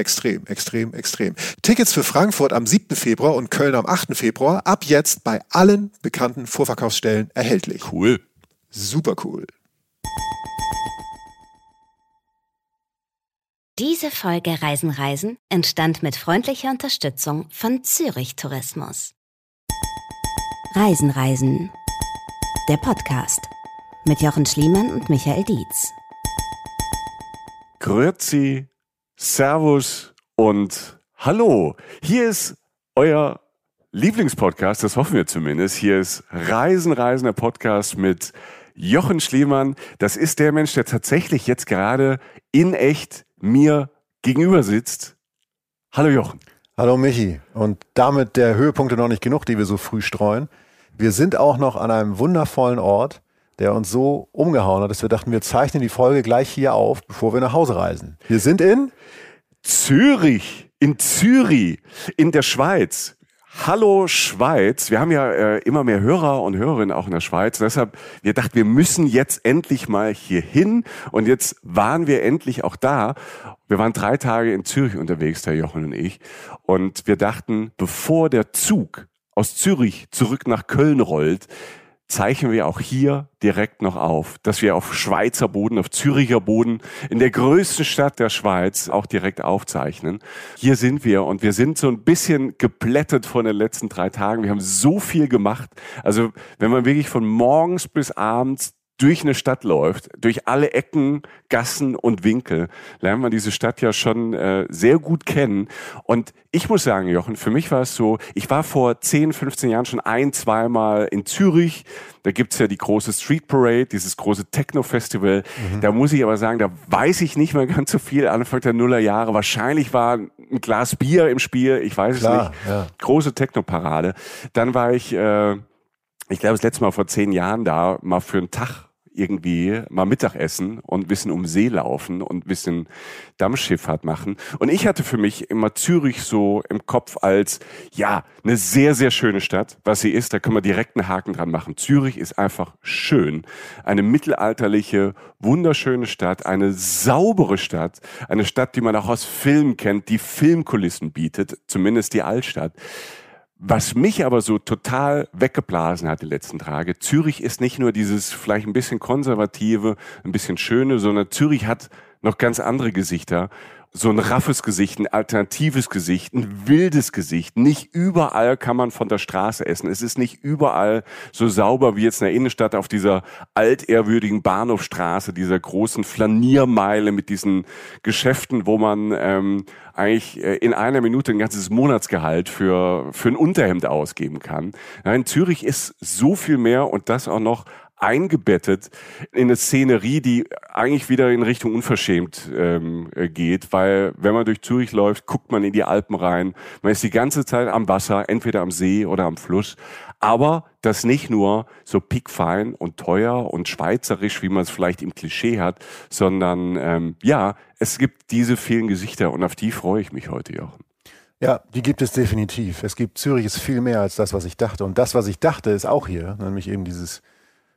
Extrem, extrem, extrem. Tickets für Frankfurt am 7. Februar und Köln am 8. Februar ab jetzt bei allen bekannten Vorverkaufsstellen erhältlich. Cool. Super cool. Diese Folge Reisen Reisen entstand mit freundlicher Unterstützung von Zürich Tourismus. Reisen Reisen. Der Podcast mit Jochen Schliemann und Michael Dietz. Grüezi Servus und Hallo. Hier ist euer Lieblingspodcast, das hoffen wir zumindest. Hier ist Reisen, Reisender Podcast mit Jochen Schliemann. Das ist der Mensch, der tatsächlich jetzt gerade in echt mir gegenüber sitzt. Hallo Jochen. Hallo Michi. Und damit der Höhepunkte noch nicht genug, die wir so früh streuen. Wir sind auch noch an einem wundervollen Ort, der uns so umgehauen hat, dass wir dachten, wir zeichnen die Folge gleich hier auf, bevor wir nach Hause reisen. Wir sind in Zürich, in Zürich, in der Schweiz. Hallo Schweiz. Wir haben ja äh, immer mehr Hörer und Hörerinnen auch in der Schweiz. Deshalb, wir dachten, wir müssen jetzt endlich mal hier hin. Und jetzt waren wir endlich auch da. Wir waren drei Tage in Zürich unterwegs, Herr Jochen und ich. Und wir dachten, bevor der Zug aus Zürich zurück nach Köln rollt, zeichnen wir auch hier direkt noch auf, dass wir auf Schweizer Boden, auf Züricher Boden, in der größten Stadt der Schweiz auch direkt aufzeichnen. Hier sind wir und wir sind so ein bisschen geplättet von den letzten drei Tagen. Wir haben so viel gemacht. Also wenn man wirklich von morgens bis abends durch eine Stadt läuft, durch alle Ecken, Gassen und Winkel, lernt man diese Stadt ja schon äh, sehr gut kennen. Und ich muss sagen, Jochen, für mich war es so, ich war vor 10, 15 Jahren schon ein, zweimal in Zürich. Da gibt's ja die große Street Parade, dieses große Techno-Festival. Mhm. Da muss ich aber sagen, da weiß ich nicht mehr ganz so viel. Anfang der Nullerjahre. Wahrscheinlich war ein Glas Bier im Spiel, ich weiß Klar, es nicht. Ja. Große Techno-Parade. Dann war ich... Äh, ich glaube, das letzte Mal vor zehn Jahren da mal für einen Tag irgendwie mal Mittagessen und ein bisschen um See laufen und ein bisschen Dammschifffahrt machen. Und ich hatte für mich immer Zürich so im Kopf als, ja, eine sehr, sehr schöne Stadt. Was sie ist, da können wir direkt einen Haken dran machen. Zürich ist einfach schön. Eine mittelalterliche, wunderschöne Stadt, eine saubere Stadt, eine Stadt, die man auch aus Filmen kennt, die Filmkulissen bietet, zumindest die Altstadt. Was mich aber so total weggeblasen hat die letzten Tage, Zürich ist nicht nur dieses vielleicht ein bisschen konservative, ein bisschen schöne, sondern Zürich hat noch ganz andere Gesichter so ein raffes Gesicht, ein alternatives Gesicht, ein wildes Gesicht. Nicht überall kann man von der Straße essen. Es ist nicht überall so sauber wie jetzt in der Innenstadt auf dieser altehrwürdigen Bahnhofstraße, dieser großen Flaniermeile mit diesen Geschäften, wo man ähm, eigentlich äh, in einer Minute ein ganzes Monatsgehalt für, für ein Unterhemd ausgeben kann. Ja, in Zürich ist so viel mehr und das auch noch eingebettet in eine Szenerie, die eigentlich wieder in Richtung unverschämt ähm, äh, geht, weil wenn man durch Zürich läuft, guckt man in die Alpen rein. Man ist die ganze Zeit am Wasser, entweder am See oder am Fluss. Aber das nicht nur so pickfein und teuer und schweizerisch, wie man es vielleicht im Klischee hat, sondern ähm, ja, es gibt diese vielen Gesichter und auf die freue ich mich heute, Jochen. Ja, die gibt es definitiv. Es gibt Zürich ist viel mehr als das, was ich dachte. Und das, was ich dachte, ist auch hier, nämlich eben dieses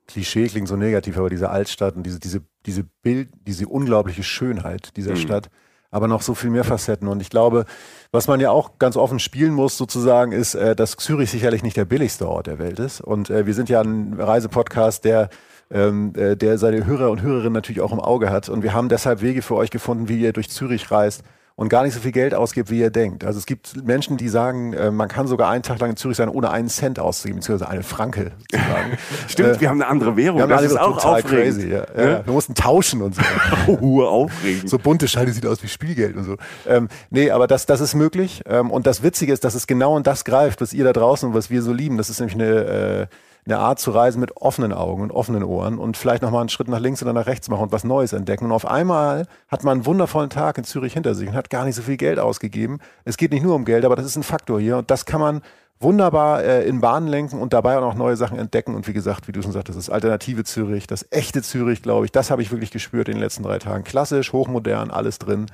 Klischee klingt so negativ, aber diese Altstadt und diese, diese, diese Bild, diese unglaubliche Schönheit dieser mhm. Stadt, aber noch so viel mehr Facetten. Und ich glaube, was man ja auch ganz offen spielen muss, sozusagen, ist, äh, dass Zürich sicherlich nicht der billigste Ort der Welt ist. Und äh, wir sind ja ein Reisepodcast, der ähm, äh, der seine Hörer und Hörerinnen natürlich auch im Auge hat. Und wir haben deshalb Wege für euch gefunden, wie ihr durch Zürich reist und gar nicht so viel Geld ausgibt, wie ihr denkt. Also es gibt Menschen, die sagen, äh, man kann sogar einen Tag lang in Zürich sein, ohne einen Cent auszugeben, beziehungsweise eine Franke. Stimmt, äh, wir haben eine andere Währung. Wir haben das ist auch total aufregend. crazy. Ja. Ja. Wir mussten tauschen und so. oh, aufregend. So bunte Scheine sieht aus wie Spielgeld und so. Ähm, nee, aber das, das ist möglich. Ähm, und das Witzige ist, dass es genau in das greift, was ihr da draußen und was wir so lieben. Das ist nämlich eine äh, eine Art zu reisen mit offenen Augen und offenen Ohren und vielleicht nochmal einen Schritt nach links oder nach rechts machen und was Neues entdecken. Und auf einmal hat man einen wundervollen Tag in Zürich hinter sich und hat gar nicht so viel Geld ausgegeben. Es geht nicht nur um Geld, aber das ist ein Faktor hier und das kann man wunderbar äh, in Bahnen lenken und dabei auch noch neue Sachen entdecken. Und wie gesagt, wie du schon sagtest, das alternative Zürich, das echte Zürich, glaube ich, das habe ich wirklich gespürt in den letzten drei Tagen. Klassisch, hochmodern, alles drin.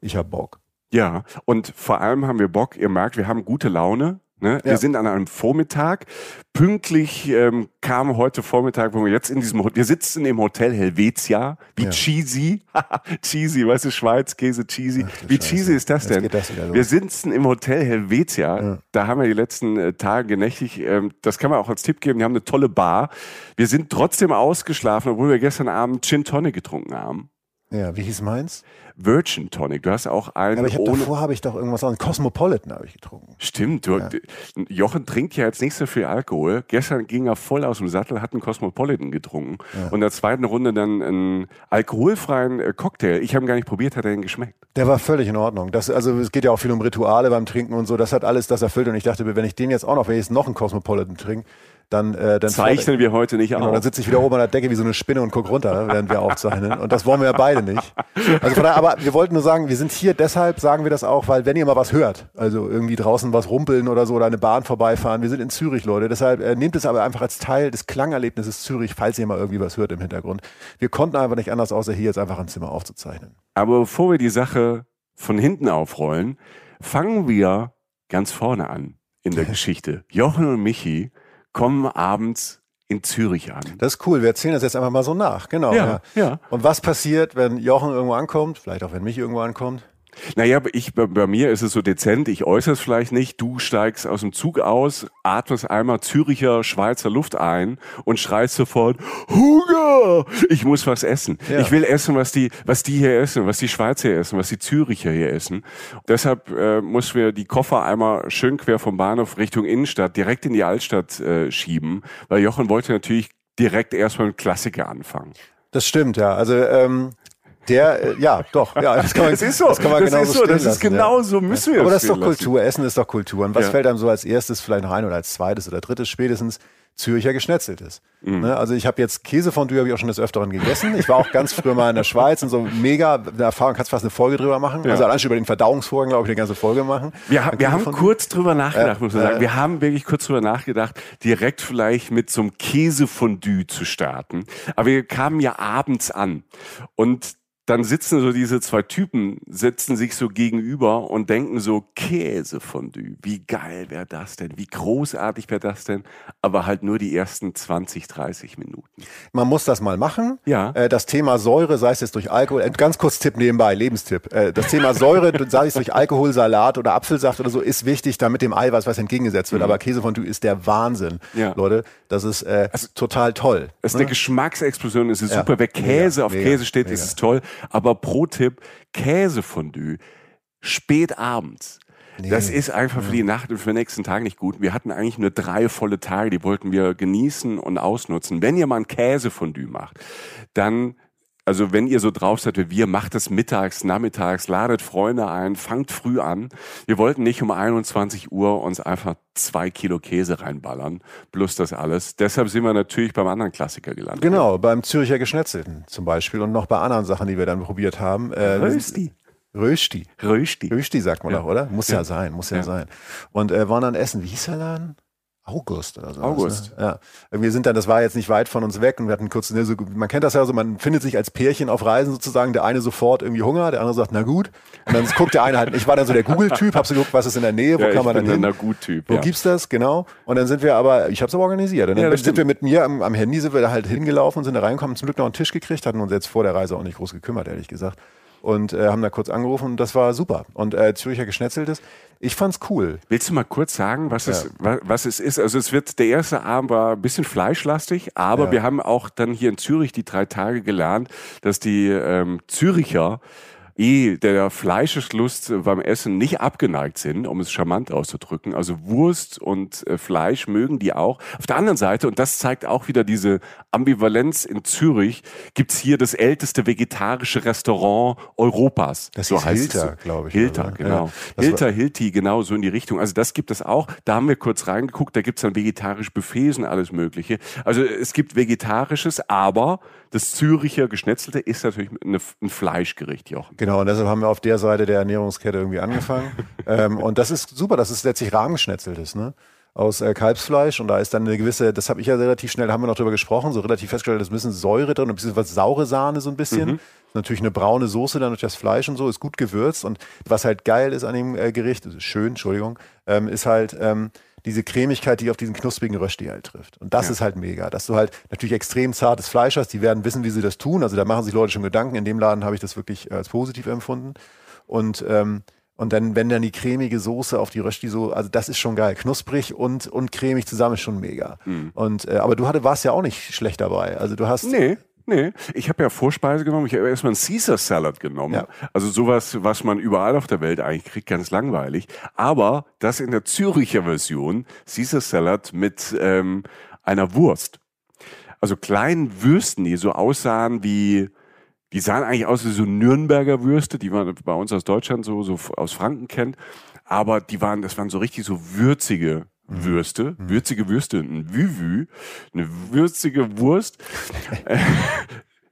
Ich habe Bock. Ja, und vor allem haben wir Bock, ihr merkt, wir haben gute Laune. Ne? Ja. Wir sind an einem Vormittag. Pünktlich ähm, kam heute Vormittag, wo wir jetzt in diesem Hotel, wir sitzen im Hotel Helvetia, wie ja. cheesy, cheesy, weißt du, Schweiz, Käse, cheesy. Ach, wie Scheiße. cheesy ist das denn? Das wir sitzen im Hotel Helvetia, ja. da haben wir die letzten äh, Tage genächtig, ähm, das kann man auch als Tipp geben, die haben eine tolle Bar. Wir sind trotzdem ausgeschlafen, obwohl wir gestern Abend Gin Tonic getrunken haben. Ja, wie hieß meins? Virgin Tonic. Du hast auch einen. Ja, aber ich hab davor habe ich doch irgendwas an Cosmopolitan habe ich getrunken. Stimmt. Du, ja. Jochen trinkt ja jetzt nicht so viel Alkohol. Gestern ging er voll aus dem Sattel, hat einen Cosmopolitan getrunken ja. und in der zweiten Runde dann einen alkoholfreien äh, Cocktail. Ich habe ihn gar nicht probiert, hat er den geschmeckt. Der war völlig in Ordnung. Das, also es geht ja auch viel um Rituale beim Trinken und so. Das hat alles das erfüllt und ich dachte, wenn ich den jetzt auch noch, wenn ich jetzt noch einen Cosmopolitan trinke, dann, äh, dann zeichnen wir heute nicht genau, auf. Dann sitze ich wieder oben an der Decke wie so eine Spinne und gucke runter, während wir aufzeichnen. Und das wollen wir ja beide nicht. Also von daher, aber wir wollten nur sagen, wir sind hier deshalb, sagen wir das auch, weil wenn ihr mal was hört, also irgendwie draußen was rumpeln oder so oder eine Bahn vorbeifahren, wir sind in Zürich, Leute. Deshalb äh, nehmt es aber einfach als Teil des Klangerlebnisses Zürich, falls ihr mal irgendwie was hört im Hintergrund. Wir konnten einfach nicht anders, außer hier jetzt einfach ein Zimmer aufzuzeichnen. Aber bevor wir die Sache von hinten aufrollen, fangen wir ganz vorne an in der Geschichte. Jochen und Michi kommen abends in Zürich an. Das ist cool. Wir erzählen das jetzt einfach mal so nach. Genau. Ja, ja. ja. Und was passiert, wenn Jochen irgendwo ankommt? Vielleicht auch, wenn Michi irgendwo ankommt? Naja, ich, bei, bei mir ist es so dezent, ich äußere es vielleicht nicht. Du steigst aus dem Zug aus, atmest einmal Züricher, Schweizer Luft ein und schreist sofort, Hunger! Ich muss was essen. Ja. Ich will essen, was die, was die hier essen, was die Schweizer hier essen, was die Züricher hier essen. Deshalb äh, mussten wir die Koffer einmal schön quer vom Bahnhof Richtung Innenstadt direkt in die Altstadt äh, schieben, weil Jochen wollte natürlich direkt erstmal mit Klassiker anfangen. Das stimmt, ja. Also ähm, der, äh, ja, doch, ja, das kann man, das ist so, das kann man das genau ist so, das ist genau so müssen wir Aber das ist doch Kultur, Essen ist doch Kultur. Und was fällt einem so als erstes vielleicht noch ein oder als zweites oder drittes spätestens? Zürcher Geschnetzeltes. Mhm. Ne? Also ich habe jetzt Käsefondue habe ich auch schon des Öfteren gegessen. Ich war auch ganz früher mal in der Schweiz und so mega eine Erfahrung, kannst fast eine Folge drüber machen. Ja. Also allein schon über den Verdauungsvorgang, glaube ich, eine ganze Folge machen. Wir, wir haben kurz drüber nachgedacht, äh, muss man sagen. Äh, wir haben wirklich kurz drüber nachgedacht, direkt vielleicht mit so einem Käsefondue zu starten. Aber wir kamen ja abends an und dann sitzen so diese zwei Typen, sitzen sich so gegenüber und denken so, Käsefondue, wie geil wäre das denn? Wie großartig wäre das denn? Aber halt nur die ersten 20, 30 Minuten. Man muss das mal machen. Ja. Äh, das Thema Säure, sei es jetzt durch Alkohol, ganz kurz Tipp nebenbei, Lebenstipp. Äh, das Thema Säure, sei es durch Alkohol, Salat oder Apfelsaft oder so, ist wichtig, damit dem Eiweiß was entgegengesetzt wird. Mhm. Aber Käsefondue ist der Wahnsinn. Ja. Leute, das ist äh, also, total toll. Es ist ne? eine Geschmacksexplosion, es ist ja. super. Wer Käse mega, auf Käse steht, mega. ist es toll. Aber Pro-Tipp, Käsefondue, spät abends. Nee. Das ist einfach für die Nacht und für den nächsten Tag nicht gut. Wir hatten eigentlich nur drei volle Tage, die wollten wir genießen und ausnutzen. Wenn ihr mal ein Käsefondue macht, dann also wenn ihr so drauf seid wie wir, macht es mittags, nachmittags, ladet Freunde ein, fangt früh an. Wir wollten nicht um 21 Uhr uns einfach zwei Kilo Käse reinballern, plus das alles. Deshalb sind wir natürlich beim anderen Klassiker gelandet. Genau, beim Zürcher Geschnetzelten zum Beispiel und noch bei anderen Sachen, die wir dann probiert haben. Äh, Rösti. Rösti. Rösti. Rösti sagt man ja. doch, oder? Muss ja, ja sein, muss ja, ja, sein. Und äh, waren dann essen. Wie hieß der Laden? August oder so. August. Ne? Ja. Wir sind dann, das war jetzt nicht weit von uns weg und wir hatten kurz, ne, so, man kennt das ja so, man findet sich als Pärchen auf Reisen sozusagen, der eine sofort irgendwie Hunger, der andere sagt, na gut. Und dann guckt der eine halt, ich war dann so der Google-Typ, hab so geguckt, was ist in der Nähe, wo ja, kann man dann hin? Na gut Typ. Wo ja. gibt's das? Genau. Und dann sind wir aber, ich hab's aber organisiert. Und dann ja, sind wir mit mir am, am, Handy, sind wir da halt hingelaufen und sind da reingekommen, zum Glück noch einen Tisch gekriegt, hatten uns jetzt vor der Reise auch nicht groß gekümmert, ehrlich gesagt und äh, haben da kurz angerufen und das war super. Und äh, Zürcher Geschnetzeltes, ich fand's cool. Willst du mal kurz sagen, was, ja. es, was, was es ist? Also es wird, der erste Abend war ein bisschen fleischlastig, aber ja. wir haben auch dann hier in Zürich die drei Tage gelernt, dass die ähm, Züricher eh der Fleischeslust beim Essen nicht abgeneigt sind, um es charmant auszudrücken. Also Wurst und äh, Fleisch mögen die auch. Auf der anderen Seite, und das zeigt auch wieder diese Ambivalenz in Zürich, gibt's hier das älteste vegetarische Restaurant Europas. Das so heißt Hilter, glaube ich, Hilter, genau. Ja, Hilter, Hilti, genau so in die Richtung. Also das gibt es auch. Da haben wir kurz reingeguckt, da gibt's dann vegetarische Buffets und alles mögliche. Also es gibt vegetarisches, aber das Züricher Geschnetzelte ist natürlich eine, ein Fleischgericht, Jochen. Genau, und deshalb haben wir auf der Seite der Ernährungskette irgendwie angefangen. ähm, und das ist super, dass es letztlich rahmgeschnetzelt ist, ne? Aus äh, Kalbsfleisch und da ist dann eine gewisse, das habe ich ja relativ schnell, haben wir noch drüber gesprochen, so relativ festgestellt, ein bisschen Säure drin, ein bisschen was saure Sahne so ein bisschen. Natürlich eine braune Soße dann durch das Fleisch und so, ist gut gewürzt. Und was halt geil ist an dem äh, Gericht, schön, Entschuldigung, ähm, ist halt ähm, diese Cremigkeit, die auf diesen knusprigen Rösti halt trifft. Und das Ja. ist halt mega, dass du halt natürlich extrem zartes Fleisch hast. Die werden wissen, wie sie das tun. Also da machen sich Leute schon Gedanken. In dem Laden habe ich das wirklich als positiv empfunden. Und ähm, und dann, wenn dann die cremige Soße auf die Rösti so, also das ist schon geil. Knusprig und, und cremig zusammen ist schon mega. Und, äh, aber du hatte, warst ja auch nicht schlecht dabei. Also du hast, Nee. Nee, ich habe ja Vorspeise genommen. Ich habe erstmal einen Caesar Salad genommen. Ja. Also sowas, was man überall auf der Welt eigentlich kriegt, ganz langweilig. Aber das in der Züricher Version, Caesar Salad mit ähm, einer Wurst. Also kleinen Würsten, die so aussahen wie, die sahen eigentlich aus wie so Nürnberger Würste, die man bei uns aus Deutschland so, so aus Franken kennt. Aber die waren, das waren so richtig so würzige Würste, würzige Würste, ein Vüvü, eine würzige Wurst.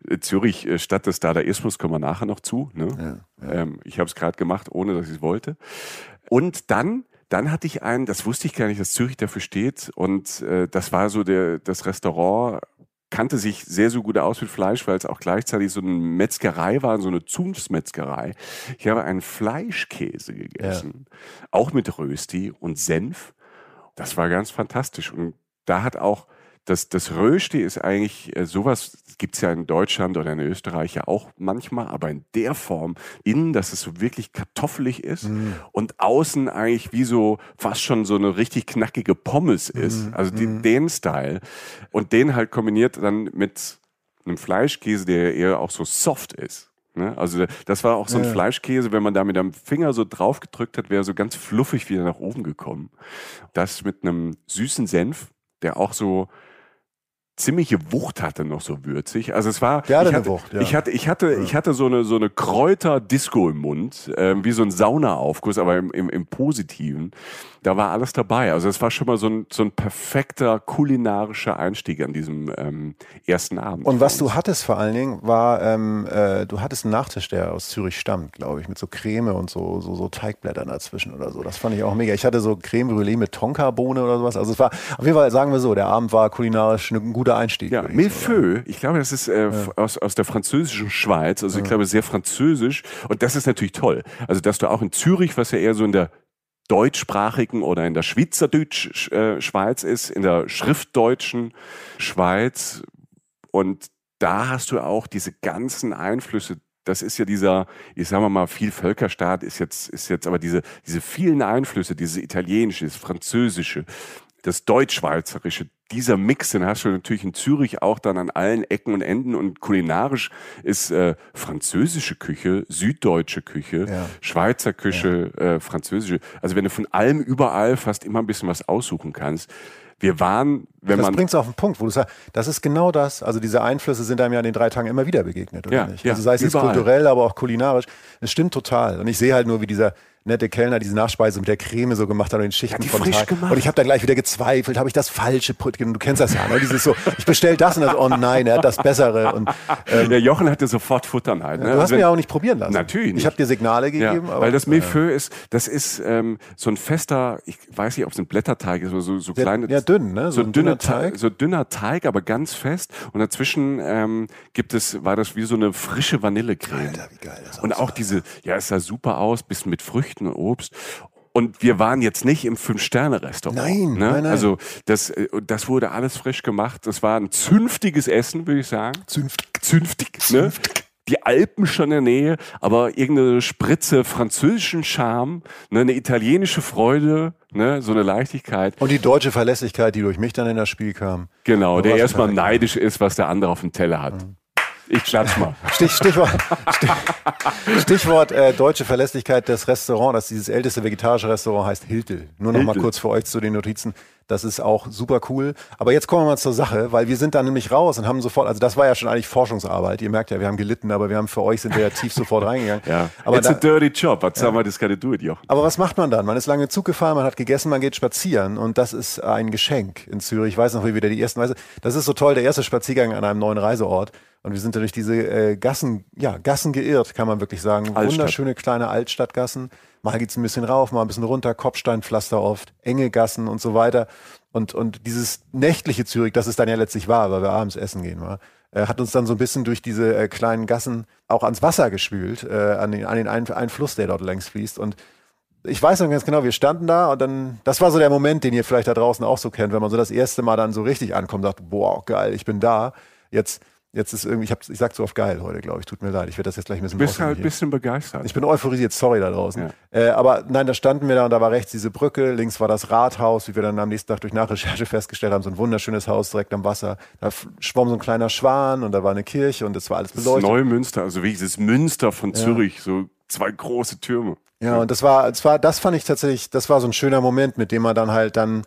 Äh, Zürich, äh, Stadt des Dadaismus, kommen wir nachher noch zu. Ne? Ähm, ich habe es gerade gemacht, ohne dass ich es wollte. Und dann, dann hatte ich einen, das wusste ich gar nicht, dass Zürich dafür steht. Und äh, das war so der, das Restaurant kannte sich sehr, so gut aus mit Fleisch, weil es auch gleichzeitig so eine Metzgerei war, so eine Zunftsmetzgerei. Ich habe einen Fleischkäse gegessen, auch mit Rösti und Senf. Das war ganz fantastisch. Und da hat auch das, das Rösti ist eigentlich äh, sowas, gibt's ja in Deutschland oder in Österreich ja auch manchmal, aber in der Form, innen, dass es so wirklich kartoffelig ist und außen eigentlich wie so fast schon so eine richtig knackige Pommes ist. Also die, den Style. Und den halt kombiniert dann mit einem Fleischkäse, der eher auch so soft ist. Ne? Also das war auch so ein Ja. Fleischkäse, wenn man da mit einem Finger so drauf gedrückt hat, wäre so ganz fluffig wieder nach oben gekommen. Das mit einem süßen Senf, der auch so ziemliche Wucht hatte, noch so würzig. Also es war, hatte ich hatte, Wucht, ja. ich hatte, ich hatte, ich hatte so eine so eine Kräuter-Disco im Mund, ähm, wie so ein Saunaaufguss, aber im, im, im Positiven. Da war alles dabei. Also es war schon mal so ein so ein perfekter kulinarischer Einstieg an diesem ähm, ersten Abend. Und was du hattest vor allen Dingen, war, ähm, äh, du hattest einen Nachtisch, der aus Zürich stammt, glaube ich, mit so Creme und so, so, so Teigblättern dazwischen oder so. Das fand ich auch mega. Ich hatte so Creme Brûlée mit Tonkabohne oder sowas. Also es war, auf jeden Fall sagen wir so, der Abend war kulinarisch ein guter Einstieg. Ja, würde ich glaube, das ist äh, aus, aus der französischen Schweiz, also ich glaube sehr französisch und das ist natürlich toll. Also dass du auch in Zürich, was ja eher so in der deutschsprachigen oder in der Schweizerdeutsch äh, Schweiz ist, in der schriftdeutschen Schweiz und da hast du auch diese ganzen Einflüsse. Das ist ja dieser, ich sag mal, viel Völkerstaat ist jetzt, ist jetzt aber diese, diese vielen Einflüsse, diese italienische, das französische, das deutsch-schweizerische, dieser Mix, den hast du natürlich in Zürich auch dann an allen Ecken und Enden und kulinarisch ist äh, französische Küche, süddeutsche Küche, Ja. Schweizer Küche, äh, französische. Also wenn du von allem überall fast immer ein bisschen was aussuchen kannst. Wir waren, wenn Das man bringt es auf den Punkt, wo du sagst, das ist genau das. Also diese Einflüsse sind einem ja in den drei Tagen immer wieder begegnet, oder Ja, nicht? ja, also sei es jetzt kulturell, aber auch kulinarisch. Es stimmt total. Und ich sehe halt nur, wie dieser nette Kellner diese Nachspeise mit der Creme so gemacht hat und den Schichten die von frisch gemacht. Und ich habe da gleich wieder gezweifelt, habe ich das falsche Put Du kennst das ja, ne? Dieses so, ich bestell das und das, oh nein, er hat das Bessere. Und ähm, der Jochen hatte sofort Futternheit. Ne? du hast Also mir ja auch nicht probieren lassen. Natürlich nicht. Ich habe dir Signale Ja, gegeben. aber, weil das äh, Millefeuille ist, das ist ähm, so ein fester, ich weiß nicht, ob es ein Blätterteig ist oder so, so kleine. ja, dünn, ne? So, So ein dünner Teig. Teig. So dünner Teig, aber ganz fest. Und dazwischen ähm, gibt es, war das wie so eine frische Vanillecreme. Alter, wie geil das Und auch diese, ja, es sah super aus, bisschen mit Früchten und Obst. Und wir waren jetzt nicht im Fünf-Sterne-Restaurant. Nein, ne? nein, nein. Also das, äh, das wurde alles frisch gemacht. Das war ein zünftiges Essen, würde ich sagen. Zünftig. Zünftig. Ne? Die Alpen schon in der Nähe, aber irgendeine Spritze französischen Charme, ne? eine italienische Freude, ne? so eine Leichtigkeit. Und die deutsche Verlässlichkeit, die durch mich dann in das Spiel kam. Genau, der erstmal neidisch ist, was der andere auf dem Teller hat. Ich klatsch mal. Stich, Stichwort, Stich, Stichwort äh, deutsche Verlässlichkeit des Restaurants. Das dieses älteste vegetarische Restaurant heißt Hiltel. Nur noch mal Hiltel. kurz für euch zu den Notizen. Das ist auch super cool. Aber jetzt kommen wir mal zur Sache, weil wir sind dann nämlich raus und haben sofort, also das war ja schon eigentlich Forschungsarbeit. Ihr merkt ja, wir haben gelitten, aber wir haben für euch sind wir ja tief sofort reingegangen. Ja. Aber It's da, a dirty job. Was soll man das gerade do it, Jochen? aber was macht man dann? Man ist lange Zug gefahren, man hat gegessen, man geht spazieren und das ist ein Geschenk in Zürich. Ich weiß noch, wie wir da die ersten Weise. Das ist so toll, der erste Spaziergang an einem neuen Reiseort. Und wir sind da durch diese äh, Gassen, ja, Gassen geirrt, kann man wirklich sagen. Altstadt. Wunderschöne kleine Altstadtgassen. Mal geht's ein bisschen rauf, mal ein bisschen runter, Kopfsteinpflaster oft, enge Gassen und so weiter. Und, und dieses nächtliche Zürich, das es dann ja letztlich war, weil wir abends essen gehen, war, äh, hat uns dann so ein bisschen durch diese äh, kleinen Gassen auch ans Wasser gespült, äh, an den, an den einen, einen Fluss, der dort längs fließt. Und ich weiß noch ganz genau, wir standen da und dann, das war so der Moment, den ihr vielleicht da draußen auch so kennt, wenn man so das erste Mal dann so richtig ankommt, sagt, boah, geil, ich bin da. Jetzt, jetzt ist irgendwie, ich, hab, ich sag so oft geil heute, glaube ich, tut mir leid, ich werde das jetzt gleich ein bisschen Du bist halt ein bisschen begeistert. Ich bin euphorisiert, sorry da draußen. Äh, aber nein, da standen wir da und da war rechts diese Brücke, links war das Rathaus, wie wir dann am nächsten Tag durch Nachrecherche festgestellt haben, so ein wunderschönes Haus direkt am Wasser. Da schwamm so ein kleiner Schwan und da war eine Kirche und das war alles das beleuchtet. Neumünster, also wie dieses Münster von Zürich, so zwei große Türme. Ja, und das war, das war, das fand ich tatsächlich, das war so ein schöner Moment, mit dem man dann halt dann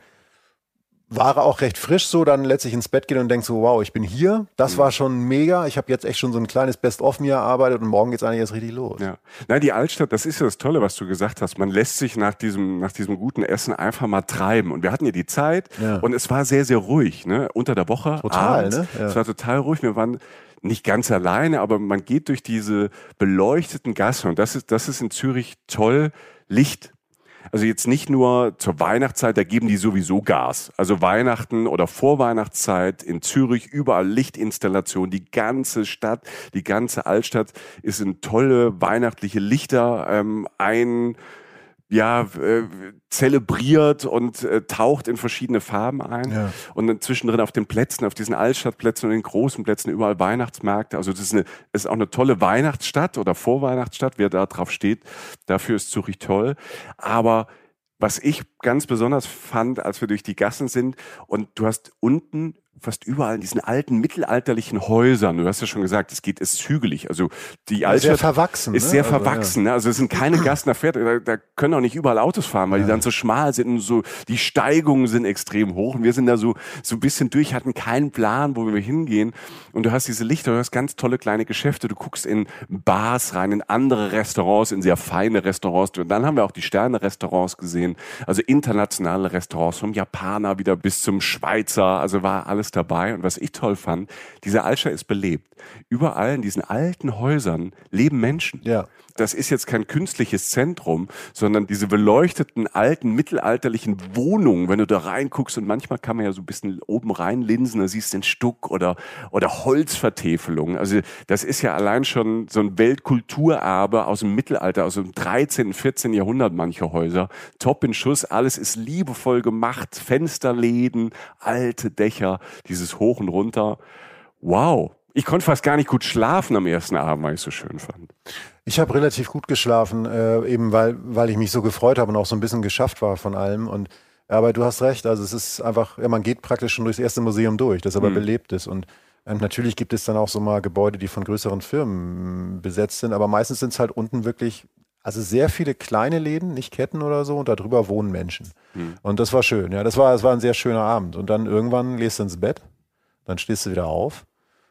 war er auch recht frisch so, dann letztlich ins Bett geht und denkt so, wow, ich bin hier. Das war schon mega. Ich habe jetzt echt schon so ein kleines Best-of mir erarbeitet und morgen geht's eigentlich erst richtig los. Ja. Nein, die Altstadt, das ist ja das Tolle, was du gesagt hast. Man lässt sich nach diesem, nach diesem guten Essen einfach mal treiben. Und wir hatten ja die Zeit Ja. und es war sehr, sehr ruhig, ne? Unter der Woche. Total, abends. ne? Ja. Es war total ruhig. Wir waren nicht ganz alleine, aber man geht durch diese beleuchteten Gassen und das ist, das ist in Zürich toll. Licht. Also jetzt nicht nur zur Weihnachtszeit, da geben die sowieso Gas. Also Weihnachten oder Vorweihnachtszeit in Zürich, überall Lichtinstallation, die ganze Stadt, die ganze Altstadt ist in tolle weihnachtliche Lichter ähm, ein ja, äh, zelebriert und äh, taucht in verschiedene Farben ein. Ja. Und dann zwischendrin auf den Plätzen, auf diesen Altstadtplätzen und den großen Plätzen überall Weihnachtsmärkte. Also das ist, eine, ist auch eine tolle Weihnachtsstadt oder Vorweihnachtsstadt, wer da drauf steht. Dafür ist Zürich toll. Aber was ich ganz besonders fand, als wir durch die Gassen sind und du hast unten fast überall in diesen alten mittelalterlichen Häusern, du hast ja schon gesagt, es geht, es ist hügelig. Also die Sehr Altstadt verwachsen. ist ne? sehr Also, verwachsen. Ne? Also es sind keine Gassen, da, fährt, da, können auch nicht überall Autos fahren, weil die Ja. dann so schmal sind und so, die Steigungen sind extrem hoch. Und wir sind da so, so ein bisschen durch, hatten keinen Plan, wo wir hingehen. Und du hast diese Lichter, du hast ganz tolle kleine Geschäfte, du guckst in Bars rein, in andere Restaurants, in sehr feine Restaurants. Und dann haben wir auch die Sterne-Restaurants gesehen, also internationale Restaurants, vom Japaner wieder bis zum Schweizer, also war alles dabei. Und was ich toll fand, diese Altstadt ist belebt. Überall in diesen alten Häusern leben Menschen. Ja. Das ist jetzt kein künstliches Zentrum, sondern diese beleuchteten alten mittelalterlichen Wohnungen, wenn du da reinguckst und manchmal kann man ja so ein bisschen oben reinlinsen, da siehst du den Stuck oder, oder Holzvertäfelungen. Also das ist ja allein schon so ein Weltkulturerbe aus dem Mittelalter, aus dem 13., 14. Jahrhundert manche Häuser. Top in Schuss, alles ist liebevoll gemacht, Fensterläden, alte Dächer, dieses Hoch und Runter. Wow. Ich konnte fast gar nicht gut schlafen am ersten Abend, weil ich es so schön fand. Ich habe relativ gut geschlafen, äh, eben weil, weil ich mich so gefreut habe und auch so ein bisschen geschafft war von allem. Und aber du hast recht, also es ist einfach, ja, man geht praktisch schon durchs erste Museum durch, das aber belebt ist. Und ähm, natürlich gibt es dann auch so mal Gebäude, die von größeren Firmen besetzt sind, aber meistens sind es halt unten wirklich, also sehr viele kleine Läden, nicht Ketten oder so, und darüber wohnen Menschen. Und das war schön, ja. Das war, das war ein sehr schöner Abend. Und dann irgendwann gehst du ins Bett, dann stehst du wieder auf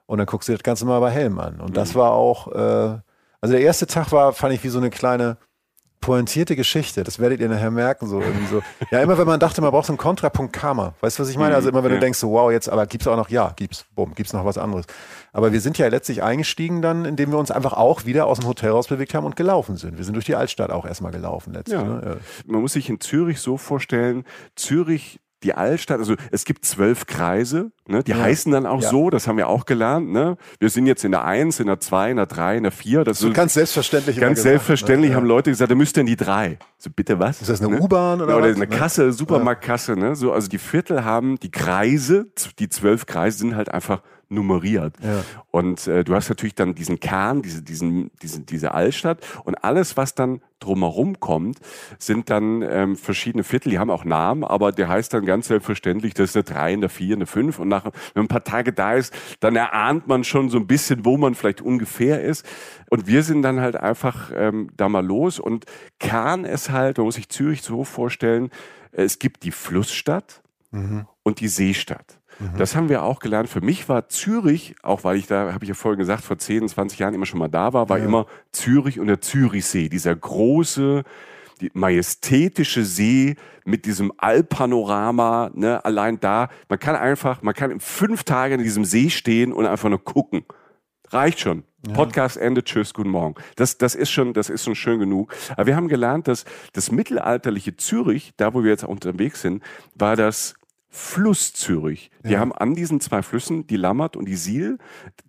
und dann guckst du dir das Ganze mal bei Helm an. Und das war auch, äh, also der erste Tag war, fand ich wie so eine kleine pointierte Geschichte. Das werdet ihr nachher merken, so irgendwie so. Ja, immer wenn man dachte, man braucht so einen Kontrapunkt Karma. Weißt du, was ich meine? Also immer wenn Ja. du denkst, so wow, jetzt, aber gibt's auch noch, ja, gibt's, bumm, gibt's noch was anderes. Aber wir sind ja letztlich eingestiegen dann, indem wir uns einfach auch wieder aus dem Hotel rausbewegt haben und gelaufen sind. Wir sind durch die Altstadt auch erstmal gelaufen letztlich. Ja. Ne? Man muss sich in Zürich so vorstellen, Zürich, die Altstadt, also es gibt zwölf Kreise, ne? die Ja. heißen dann auch Ja. so, das haben wir auch gelernt. Ne? Wir sind jetzt in der Eins, in der Zwei, in der Drei, in der Vier. Das So ist ganz selbstverständlich. ganz gesagt, selbstverständlich ne? haben Leute gesagt, da müsste in die Drei. So, bitte was? Ist das eine Ne? U-Bahn oder Ja, oder was? eine Ne? Kasse, Supermarktkasse. Ne? So, also die Viertel haben, die Kreise, die zwölf Kreise sind halt einfach nummeriert. Ja. Und äh, du hast natürlich dann diesen Kern, diese, diesen, diesen, diese Altstadt und alles, was dann drumherum kommt, sind dann ähm, verschiedene Viertel, die haben auch Namen, aber der heißt dann ganz selbstverständlich, das ist eine 3, eine 4, eine 5 und machen. Wenn man ein paar Tage da ist, dann erahnt man schon so ein bisschen, wo man vielleicht ungefähr ist. Und wir sind dann halt einfach ähm, da mal los. Und Kern ist halt, man muss sich Zürich so vorstellen, es gibt die Flussstadt mhm. und die Seestadt. Mhm. Das haben wir auch gelernt. Für mich war Zürich, auch weil ich da, habe ich ja vorhin gesagt, vor 10, 20 Jahren immer schon mal da war, war ja. immer Zürich und der Zürichsee, dieser große, die majestätische See mit diesem Allpanorama, ne, allein da, man kann einfach, man kann fünf Tage in diesem See stehen und einfach nur gucken. Reicht schon. Ja. Podcast endet, tschüss, guten Morgen. Das, das ist schon, das ist schon schön genug. Aber wir haben gelernt, dass das mittelalterliche Zürich, da wo wir jetzt unterwegs sind, war das Fluss Zürich. Die ja. haben an diesen zwei Flüssen, die Lammert und die Siel,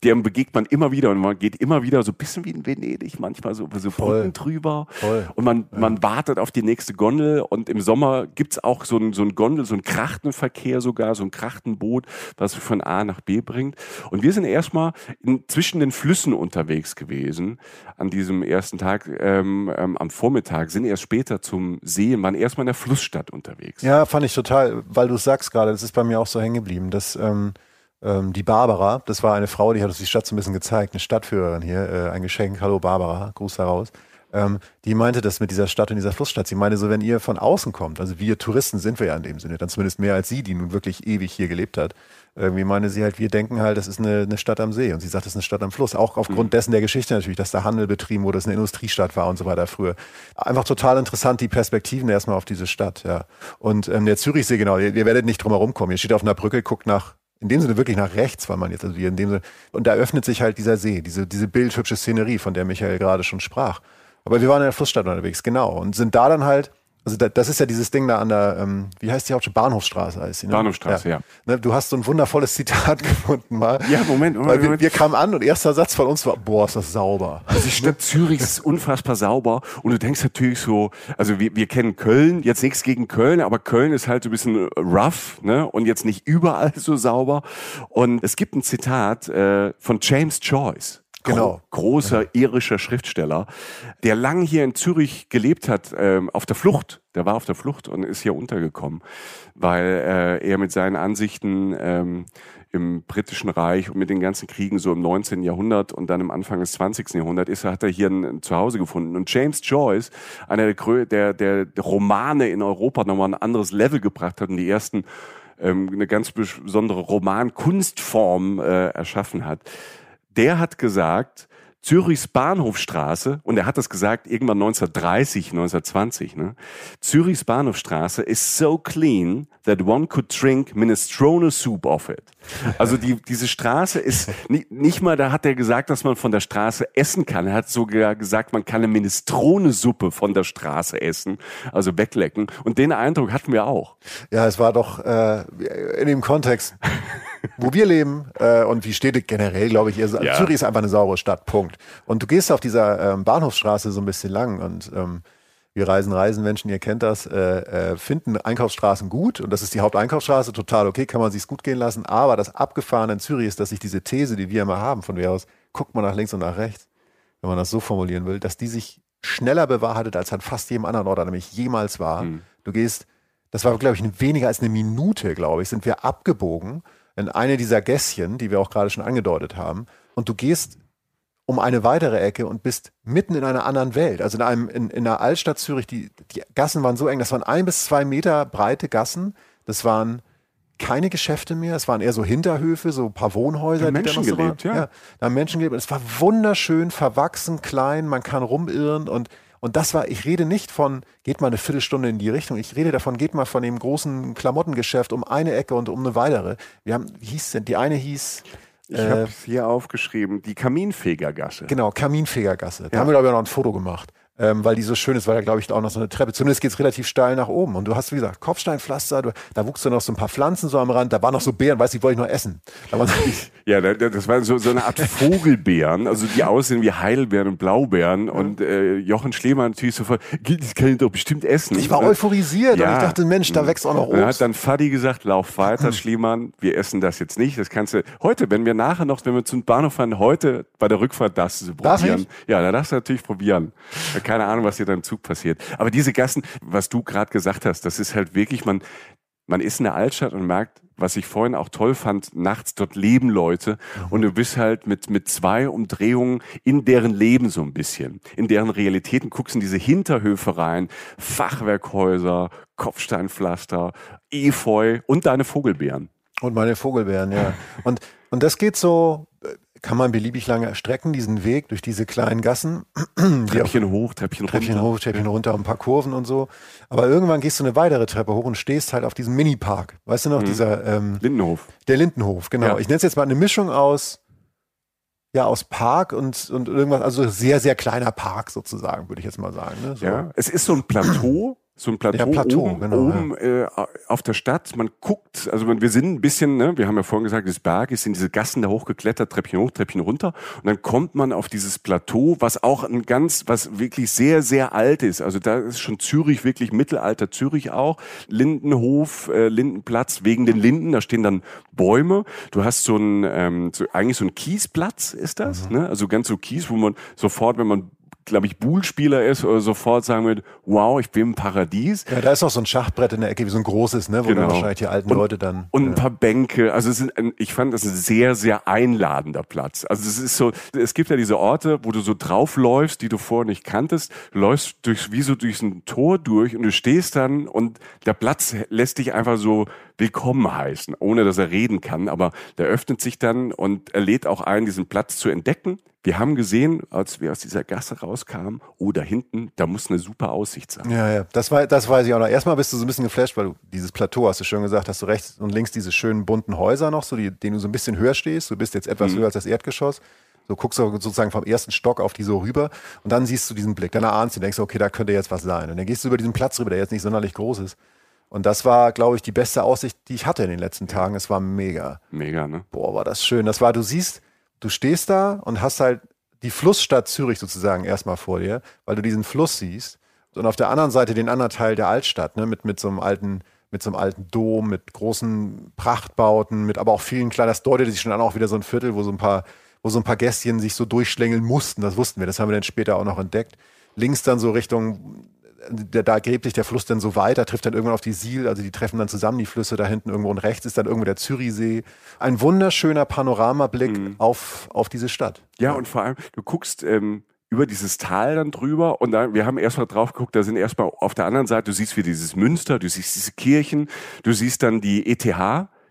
dem begegnet man immer wieder und man geht immer wieder so ein bisschen wie in Venedig, manchmal so, so Brücken drüber. Voll. Und man, ja. man wartet auf die nächste Gondel und im Sommer gibt's auch so ein, so ein Gondel, so ein Krachtenverkehr sogar, so ein Krachtenboot, was von A nach B bringt. Und wir sind erstmal in, zwischen den Flüssen unterwegs gewesen an diesem ersten Tag ähm, ähm, am Vormittag, sind erst später zum See, waren erstmal in der Flussstadt unterwegs. Ja, fand ich total, weil du sagst gerade, das ist bei mir auch so hängen geblieben, dass ähm, ähm, die Barbara, das war eine Frau, die hat uns die Stadt so ein bisschen gezeigt, eine Stadtführerin hier, äh, ein Geschenk, hallo Barbara, Gruß heraus. Ähm, die meinte das mit dieser Stadt und dieser Flussstadt. Sie meinte so, wenn ihr von außen kommt, also wir Touristen sind wir ja in dem Sinne, dann zumindest mehr als sie, die nun wirklich ewig hier gelebt hat, irgendwie meine sie halt, wir denken halt, das ist eine, eine Stadt am See. Und sie sagt, das ist eine Stadt am Fluss. Auch aufgrund mhm. dessen der Geschichte natürlich, dass da Handel betrieben wurde, dass es eine Industriestadt war und so weiter früher. Einfach total interessant, die Perspektiven erstmal auf diese Stadt, ja. Und ähm, der Zürichsee, genau, ihr, ihr werdet nicht drum herum kommen. Ihr steht auf einer Brücke, guckt nach in dem Sinne wirklich nach rechts, weil man jetzt, also in dem Sinne, und da öffnet sich halt dieser See, diese, diese bildhübsche Szenerie, von der Michael gerade schon sprach. Aber wir waren in der Flussstadt unterwegs, genau, und sind da dann halt also da, das ist ja dieses Ding da an der, ähm, wie heißt die Hauptstadt? Bahnhofstraße heißt sie. Ne? Bahnhofstraße, ja. ja. Ne, du hast so ein wundervolles Zitat gefunden mal. Ja, Moment. Moment, Weil wir, wir, kamen an und erster Satz von uns war, boah, ist das sauber. Also die Stadt Zürich ist unfassbar sauber und du denkst natürlich so, also wir, wir kennen Köln, jetzt nichts gegen Köln, aber Köln ist halt so ein bisschen rough ne? und jetzt nicht überall so sauber. Und es gibt ein Zitat äh, von James Joyce. Genau. großer irischer Schriftsteller, der lang hier in Zürich gelebt hat, ähm, auf der Flucht. Der war auf der Flucht und ist hier untergekommen, weil äh, er mit seinen Ansichten ähm, im britischen Reich und mit den ganzen Kriegen so im 19. Jahrhundert und dann im Anfang des 20. Jahrhunderts ist, hat er hier ein, Zuhause gefunden. Und James Joyce, einer der, der, der Romane in Europa nochmal ein anderes Level gebracht hat und die ersten ähm, eine ganz besondere Romankunstform äh, erschaffen hat der hat gesagt, Zürichs Bahnhofstraße, und er hat das gesagt irgendwann 1930, 1920, ne? Zürichs Bahnhofstraße is so clean that one could drink minestrone soup off it. Also die, diese Straße ist nicht, nicht mal, da hat er gesagt, dass man von der Straße essen kann. Er hat sogar gesagt, man kann eine Minestrone-Suppe von der Straße essen, also weglecken. Und den Eindruck hatten wir auch. Ja, es war doch äh, in dem Kontext, wo wir leben äh, und wie Städte generell, glaube ich, ja. Zürich ist einfach eine saubere Stadt, Punkt. Und du gehst auf dieser ähm, Bahnhofsstraße so ein bisschen lang und ähm, wir reisen, reisen Menschen, ihr kennt das, äh, äh, finden Einkaufsstraßen gut und das ist die Haupteinkaufsstraße, total okay, kann man sich's gut gehen lassen. Aber das Abgefahrene in Zürich ist, dass sich diese These, die wir immer haben, von wir aus, guckt man nach links und nach rechts, wenn man das so formulieren will, dass die sich schneller bewahrheitet als an fast jedem anderen Ort, an dem ich jemals war. Hm. Du gehst, das war, glaube ich, weniger als eine Minute, glaube ich, sind wir abgebogen in eine dieser Gässchen, die wir auch gerade schon angedeutet haben. Und du gehst um eine weitere Ecke und bist mitten in einer anderen Welt. Also in einem in, in einer Altstadt Zürich, die, die Gassen waren so eng, das waren ein bis zwei Meter breite Gassen. Das waren keine Geschäfte mehr, es waren eher so Hinterhöfe, so ein paar Wohnhäuser. Da Menschen so gelebt, ja. ja. Da haben Menschen gelebt. Es war wunderschön, verwachsen, klein, man kann rumirren und und das war, ich rede nicht von, geht mal eine Viertelstunde in die Richtung, ich rede davon, geht mal von dem großen Klamottengeschäft um eine Ecke und um eine weitere. Wir haben, wie hieß denn, die eine hieß, ich äh, habe es hier aufgeschrieben, die Kaminfegergasse. Genau, Kaminfegergasse. Da ja. haben wir, glaube ich, noch ein Foto gemacht ähm, weil die so schön ist, weil da glaube ich auch noch so eine Treppe. Zumindest geht es relativ steil nach oben. Und du hast, wie gesagt, Kopfsteinpflaster, du, da wuchsen noch so ein paar Pflanzen so am Rand, da waren noch so Beeren, weiß ich, wollte ich noch essen. ja, das war so, so eine Art Vogelbeeren, also die aussehen wie Heidelbeeren und Blaubeeren. Ja. Und äh, Jochen Schlemann natürlich sofort, das kann ich doch bestimmt essen. Ich war euphorisiert ja. und ich dachte, Mensch, da wächst auch noch Obst. Und hat dann Fadi gesagt, lauf weiter, Schliemann, wir essen das jetzt nicht. Das kannst du heute, wenn wir nachher noch, wenn wir zum Bahnhof fahren, heute bei der Rückfahrt darfst du probieren. Darf ich? Ja, da darfst du natürlich probieren. Keine Ahnung, was dir da im Zug passiert. Aber diese Gassen, was du gerade gesagt hast, das ist halt wirklich, man, man ist in der Altstadt und merkt, was ich vorhin auch toll fand, nachts dort leben Leute mhm. und du bist halt mit, mit zwei Umdrehungen in deren Leben so ein bisschen, in deren Realitäten, guckst in diese Hinterhöfe rein, Fachwerkhäuser, Kopfsteinpflaster, Efeu und deine Vogelbeeren. Und meine Vogelbeeren, ja. Und, und das geht so, kann man beliebig lange erstrecken, diesen Weg durch diese kleinen Gassen. Treppchen auch, hoch, Treppchen, Treppchen runter. hoch, Treppchen runter, ein paar Kurven und so. Aber irgendwann gehst du eine weitere Treppe hoch und stehst halt auf diesem Mini-Park. Weißt du noch, mhm. dieser ähm, Lindenhof. Der Lindenhof, genau. Ja. Ich nenne es jetzt mal eine Mischung aus, ja, aus Park und, und irgendwas, also sehr, sehr kleiner Park sozusagen, würde ich jetzt mal sagen. Ne? So. Ja, es ist so ein Plateau so ein Plateau, ja, Plateau oben, genau, oben ja. äh, auf der Stadt. Man guckt, also wir sind ein bisschen, ne, wir haben ja vorhin gesagt, das Berg ist in diese Gassen da hochgeklettert, Treppchen hoch, Treppchen runter. Und dann kommt man auf dieses Plateau, was auch ein ganz, was wirklich sehr, sehr alt ist. Also da ist schon Zürich, wirklich Mittelalter Zürich auch. Lindenhof, äh, Lindenplatz, wegen den Linden, da stehen dann Bäume. Du hast so ein, ähm, so, eigentlich so ein Kiesplatz ist das, mhm. ne? Also ganz so Kies, wo man sofort, wenn man glaube ich, Buhlspieler ist oder sofort sagen wird, wow, ich bin im Paradies. Ja, da ist auch so ein Schachbrett in der Ecke, wie so ein großes, ne, wo genau. dann wahrscheinlich die alten und, Leute dann. Und ja. ein paar Bänke. Also es ist ein, ich fand das ein sehr, sehr einladender Platz. Also es ist so, es gibt ja diese Orte, wo du so draufläufst, die du vorher nicht kanntest. Du läufst durch, wie so durch ein Tor durch und du stehst dann und der Platz lässt dich einfach so willkommen heißen, ohne dass er reden kann. Aber der öffnet sich dann und er lädt auch ein, diesen Platz zu entdecken. Wir haben gesehen, als wir aus dieser Gasse rauskamen, oh, da hinten, da muss eine super Aussicht sein. Ja, ja, das, war, das weiß ich auch noch. Erstmal bist du so ein bisschen geflasht, weil du dieses Plateau, hast du schon gesagt, hast du rechts und links diese schönen bunten Häuser noch, so die, denen du so ein bisschen höher stehst. Du bist jetzt etwas mhm. höher als das Erdgeschoss. So guckst du sozusagen vom ersten Stock auf die so rüber und dann siehst du diesen Blick. Dann ahnst du, denkst du, okay, da könnte jetzt was sein. Und dann gehst du über diesen Platz rüber, der jetzt nicht sonderlich groß ist. Und das war, glaube ich, die beste Aussicht, die ich hatte in den letzten Tagen. Es war mega. Mega, ne? Boah, war das schön. Das war, du siehst, du stehst da und hast halt die Flussstadt Zürich sozusagen erstmal vor dir, weil du diesen Fluss siehst. Und auf der anderen Seite den anderen Teil der Altstadt, ne, mit, mit so einem alten, mit so einem alten Dom, mit großen Prachtbauten, mit aber auch vielen kleinen, das deutete sich schon an, auch wieder so ein Viertel, wo so ein paar, wo so ein paar Gästchen sich so durchschlängeln mussten. Das wussten wir, das haben wir dann später auch noch entdeckt. Links dann so Richtung da, da gräbt sich der Fluss dann so weiter, trifft dann irgendwann auf die Siel, also die treffen dann zusammen, die Flüsse da hinten irgendwo und rechts ist dann irgendwo der Zürichsee. Ein wunderschöner Panoramablick mhm. auf, auf diese Stadt. Ja, und vor allem, du guckst ähm, über dieses Tal dann drüber und dann, wir haben erstmal drauf geguckt, da sind erstmal auf der anderen Seite, du siehst wie dieses Münster, du siehst diese Kirchen, du siehst dann die ETH,